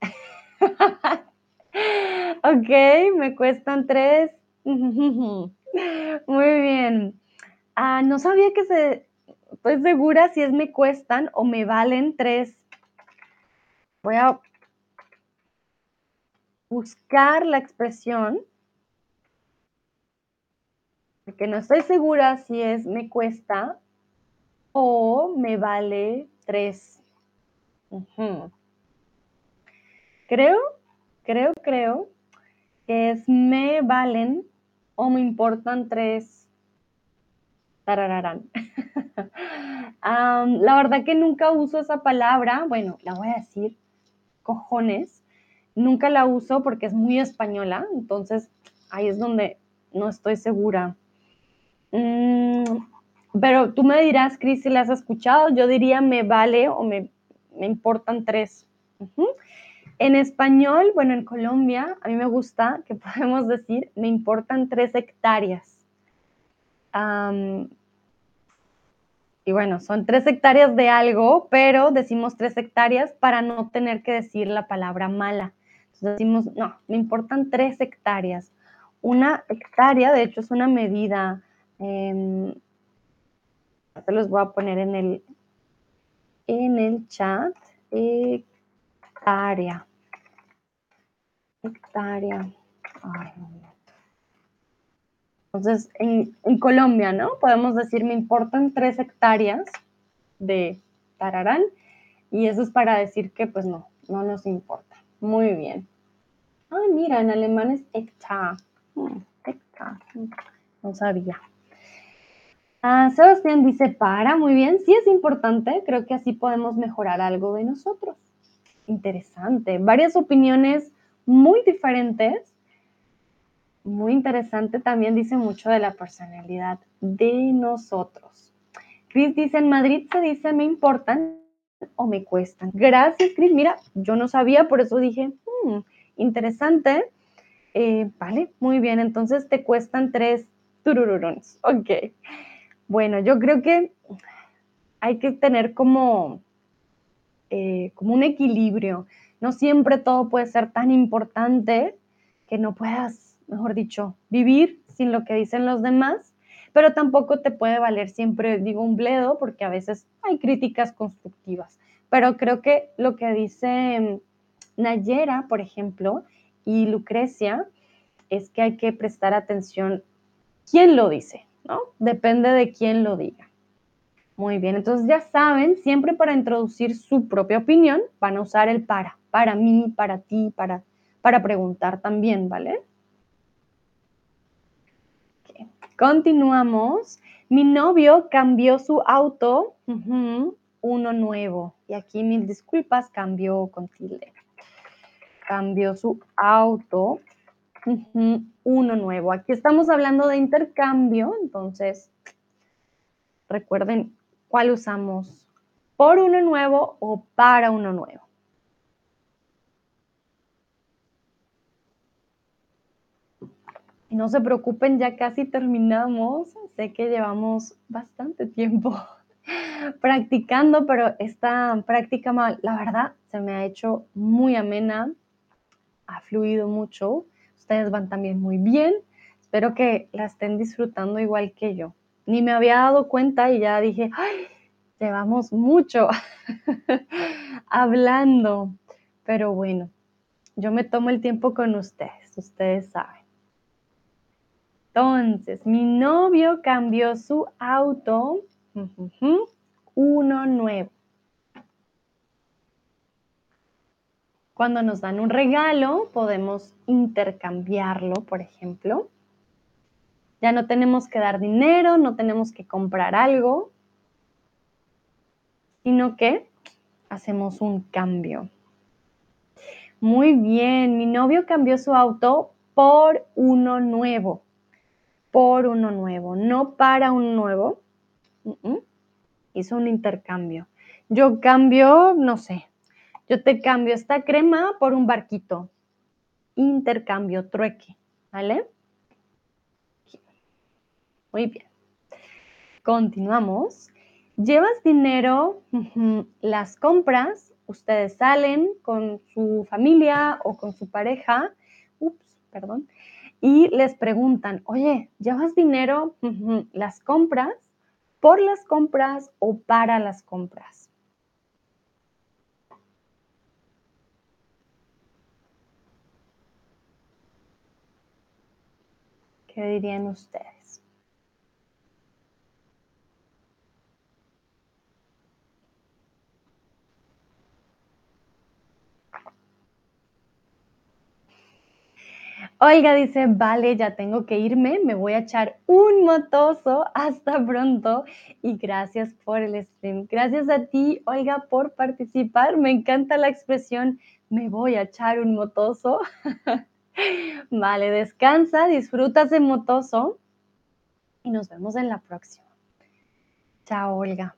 ok, me cuestan tres. muy bien. Ah, no sabía que se... Estoy segura si es me cuestan o me valen tres. Voy a buscar la expresión porque no estoy segura si es me cuesta o me vale tres. Creo, creo, creo que es me valen o me importan tres. Tarararán. la verdad que nunca uso esa palabra, bueno, la voy a decir, cojones. Nunca la uso porque es muy española, entonces ahí es donde no estoy segura. Mm, pero tú me dirás, Cris, si la has escuchado, yo diría me vale o me, importan tres. En español, bueno, en Colombia, a mí me gusta que podemos decir me importan tres hectáreas. y bueno, son tres hectáreas de algo, pero decimos tres hectáreas para no tener que decir la palabra mala. Entonces decimos, no, me importan tres hectáreas. Una hectárea, de hecho, es una medida eh, se los voy a poner en el, en el chat. Hectárea. Hectárea. Entonces, en, en, Colombia, ¿no? Podemos decir, me importan tres hectáreas de tararán. Y eso es para decir que, pues no, no nos importa. Muy bien. Ah, mira, en alemán es hectare. Hmm, hectare. No sabía. Ah, Sebastián dice, para, muy bien, sí es importante, creo que así podemos mejorar algo de nosotros. Interesante, varias opiniones muy diferentes, muy interesante, también dice mucho de la personalidad de nosotros. Cris dice, en Madrid se dice, me importan o me cuestan. Gracias, Cris. Mira, yo no sabía, por eso dije, hmm, interesante. Eh, vale, muy bien, entonces te cuestan tres turururones. Ok. Bueno, yo creo que hay que tener como, eh, como un equilibrio. No siempre todo puede ser tan importante que no puedas mejor dicho, vivir sin lo que dicen los demás, pero tampoco te puede valer siempre, digo, un bledo, porque a veces hay críticas constructivas. Pero creo que lo que dice Nayera, por ejemplo, y Lucrecia, es que hay que prestar atención quién lo dice, ¿no? Depende de quién lo diga. Muy bien, entonces ya saben, siempre para introducir su propia opinión van a usar el para, para mí, para ti, para, para preguntar también, ¿vale? Continuamos. Mi novio cambió su auto, uno nuevo. Y aquí mil disculpas, cambió con tilde. Cambió su auto, uno nuevo. Aquí estamos hablando de intercambio, entonces recuerden cuál usamos por uno nuevo o para uno nuevo. Y no se preocupen, ya casi terminamos. Sé que llevamos bastante tiempo practicando, pero esta práctica, la verdad, se me ha hecho muy amena, ha fluido mucho. Ustedes van también muy bien. Espero que la estén disfrutando igual que yo. Ni me había dado cuenta y ya dije, ¡ay! Llevamos mucho hablando. Pero bueno, yo me tomo el tiempo con ustedes, ustedes saben. Entonces, mi novio cambió su auto, uno nuevo. Cuando nos dan un regalo, podemos intercambiarlo, por ejemplo. Ya no tenemos que dar dinero, no tenemos que comprar algo, sino que hacemos un cambio. Muy bien, mi novio cambió su auto por uno nuevo por uno nuevo, no para un nuevo. Hizo un intercambio. Yo cambio, no sé, yo te cambio esta crema por un barquito. Intercambio, trueque, ¿vale? Muy bien. Continuamos. Llevas dinero, las compras, ustedes salen con su familia o con su pareja, ups, perdón, y les preguntan, oye, ¿llevas dinero? ¿Las compras? ¿Por las compras o para las compras? ¿Qué dirían ustedes? Oiga dice, vale, ya tengo que irme, me voy a echar un motoso, hasta pronto y gracias por el stream. Gracias a ti, Olga, por participar. Me encanta la expresión, me voy a echar un motoso. vale, descansa, disfruta ese motoso y nos vemos en la próxima. Chao, Olga.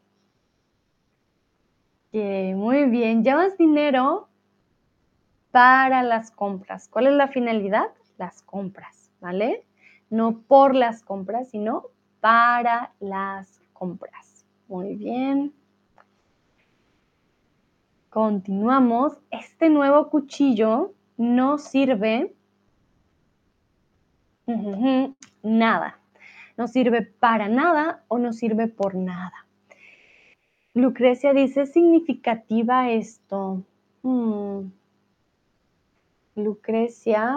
muy bien, llevas dinero para las compras. ¿Cuál es la finalidad? Las compras, ¿vale? No por las compras, sino para las compras. Muy bien. Continuamos. Este nuevo cuchillo no sirve nada. No sirve para nada o no sirve por nada. Lucrecia dice, significativa esto. Hmm. Lucrecia,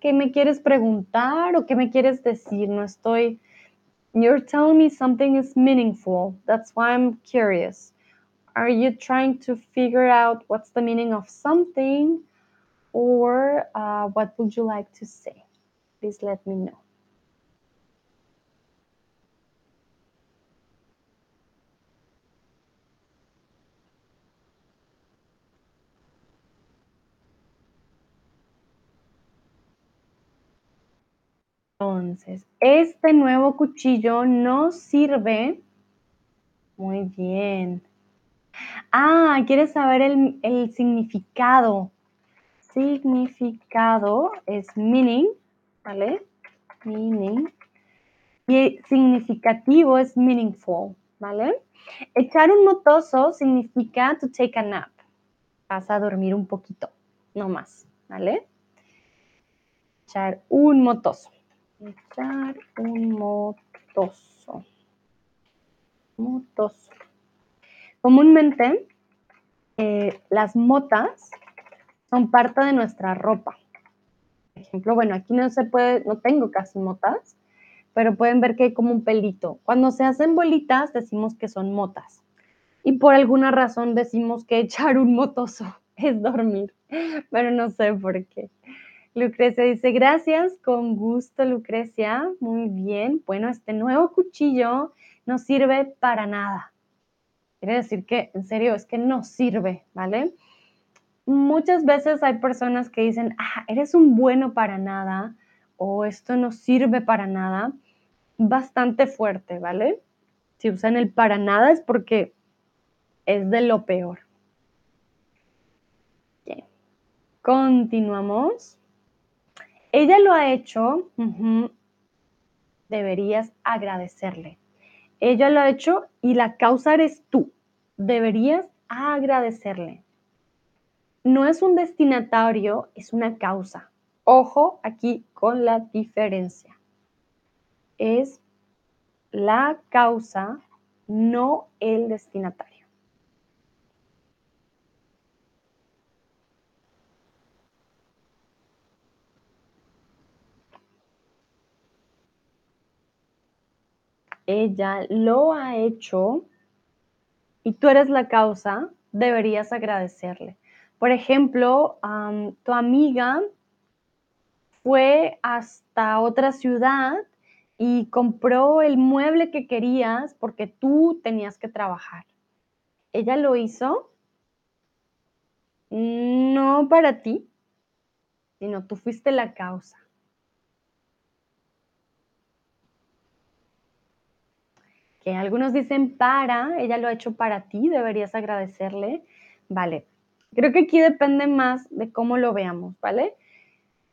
¿qué me quieres preguntar o qué me quieres decir? No estoy. You're telling me something is meaningful. That's why I'm curious. Are you trying to figure out what's the meaning of something or uh, what would you like to say? Please let me know. Entonces, este nuevo cuchillo nos sirve. Muy bien. Ah, ¿quieres saber el, el significado? Significado es meaning, ¿vale? Meaning. Y significativo es meaningful, ¿vale? Echar un motoso significa to take a nap. Vas a dormir un poquito, no más, ¿vale? echar un motoso. Echar un motoso. Motoso. Comúnmente, eh, las motas son parte de nuestra ropa. Por ejemplo, bueno, aquí no se puede, no tengo casi motas, pero pueden ver que hay como un pelito. Cuando se hacen bolitas, decimos que son motas. Y por alguna razón decimos que echar un motoso es dormir, pero no sé por qué. Lucrecia dice, gracias, con gusto, Lucrecia. Muy bien. Bueno, este nuevo cuchillo no sirve para nada. Quiere decir que, en serio, es que no sirve, ¿vale? Muchas veces hay personas que dicen, ah, eres un bueno para nada o esto no sirve para nada bastante fuerte, ¿vale? Si usan el para nada es porque es de lo peor. Continuamos. Ella lo ha hecho, deberías agradecerle. Ella lo ha hecho y la causa eres tú. Deberías agradecerle. No es un destinatario, es una causa. Ojo aquí con la diferencia es la causa, no el destinatario. Ella lo ha hecho y tú eres la causa, deberías agradecerle. Por ejemplo, tu amiga fue hasta otra ciudad y compró el mueble que querías porque tú tenías que trabajar. Ella lo hizo no para ti, sino tú fuiste la causa. Que algunos dicen para, ella lo ha hecho para ti, deberías agradecerle. Vale, creo que aquí depende más de cómo lo veamos, ¿vale?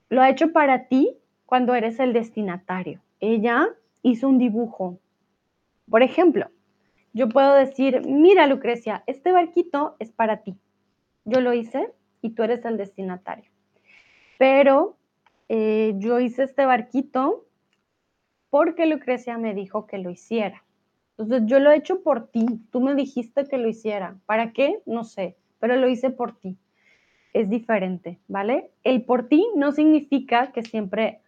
Lo ha hecho para ti cuando eres el destinatario ella hizo un dibujo. Por ejemplo, yo puedo decir, mira Lucrecia, este barquito es para ti. Yo lo hice y tú eres el destinatario. Pero eh, yo hice este barquito porque Lucrecia me dijo que lo hiciera. Entonces yo lo he hecho por ti. Tú me dijiste que lo hiciera. ¿Para qué? No sé, pero lo hice por ti. Es diferente, ¿vale? El por ti no significa que siempre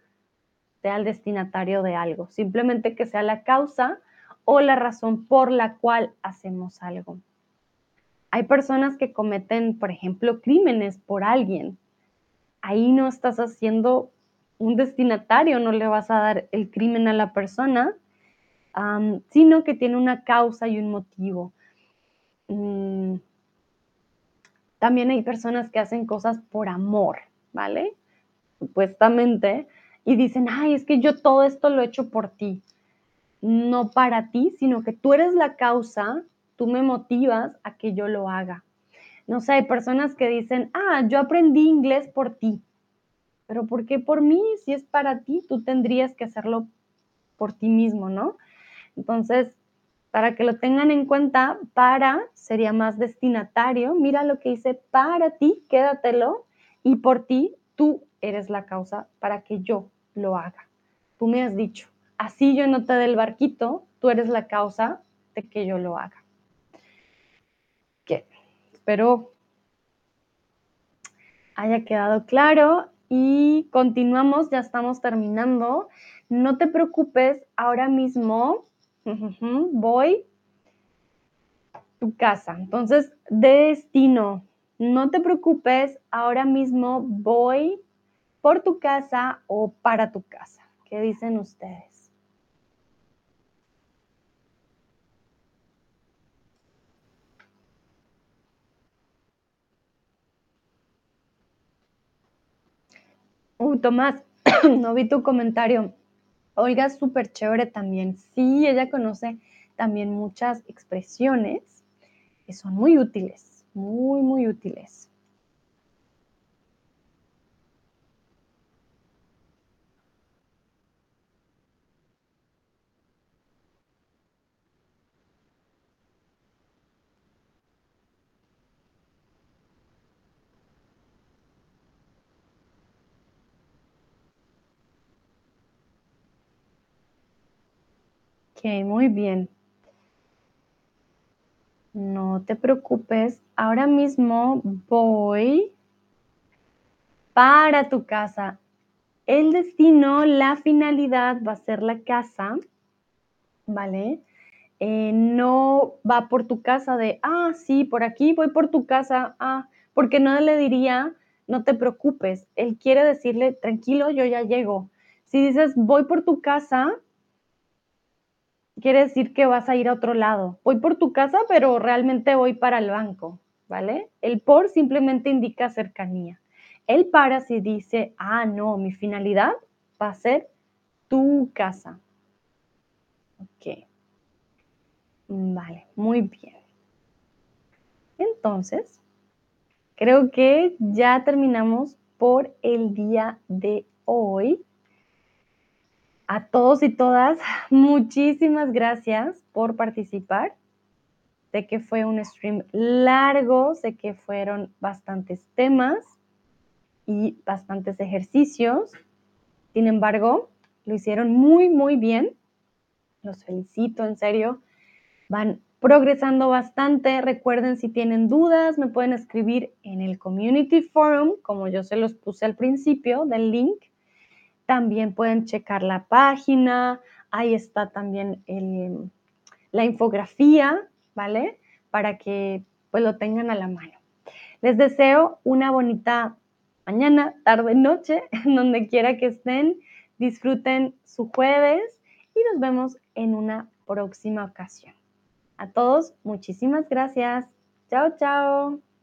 sea el destinatario de algo, simplemente que sea la causa o la razón por la cual hacemos algo. Hay personas que cometen, por ejemplo, crímenes por alguien. Ahí no estás haciendo un destinatario, no le vas a dar el crimen a la persona, sino que tiene una causa y un motivo. Mm, también hay personas que hacen cosas por amor, ¿vale? Supuestamente, y dicen, ay, es que yo todo esto lo he hecho por ti. No para ti, sino que tú eres la causa, tú me motivas a que yo lo haga. No sé, hay personas que dicen, ah, yo aprendí inglés por ti. Pero ¿por qué por mí? Si es para ti, tú tendrías que hacerlo por ti mismo, ¿no? Entonces, para que lo tengan en cuenta, para sería más destinatario. Mira lo que hice para ti, quédatelo. Y por ti, tú eres la causa para que yo lo haga. Tú me has dicho, así yo no te dé el barquito, tú eres la causa de que yo lo haga. Que espero haya quedado claro y continuamos, ya estamos terminando. No te preocupes, ahora mismo voy a tu casa. Entonces, destino, no te preocupes, ahora mismo voy por tu casa o para tu casa. ¿Qué dicen ustedes? Uh, Tomás, no vi tu comentario. Olga es súper chévere también. Sí, ella conoce también muchas expresiones que son muy útiles, muy, muy útiles. Muy bien. No te preocupes. Ahora mismo voy para tu casa. El destino, la finalidad va a ser la casa, ¿vale? Eh, no va por tu casa de, ah, sí, por aquí voy por tu casa, ah, porque no le diría, no te preocupes. Él quiere decirle, tranquilo, yo ya llego. Si dices, voy por tu casa, quiere decir que vas a ir a otro lado. Voy por tu casa, pero realmente voy para el banco, ¿vale? El por simplemente indica cercanía. El para si dice, ah, no, mi finalidad va a ser tu casa. Ok. Vale, muy bien. Entonces, creo que ya terminamos por el día de hoy. A todos y todas, muchísimas gracias por participar. Sé que fue un stream largo, sé que fueron bastantes temas y bastantes ejercicios. Sin embargo, lo hicieron muy, muy bien. Los felicito, en serio. Van progresando bastante. Recuerden, si tienen dudas, me pueden escribir en el Community Forum, como yo se los puse al principio del link. También pueden checar la página, ahí está también la infografía, ¿vale? Para que pues lo tengan a la mano. Les deseo una bonita mañana, tarde, noche, donde quiera que estén. Disfruten su jueves y nos vemos en una próxima ocasión. A todos, muchísimas gracias. Chao, chao.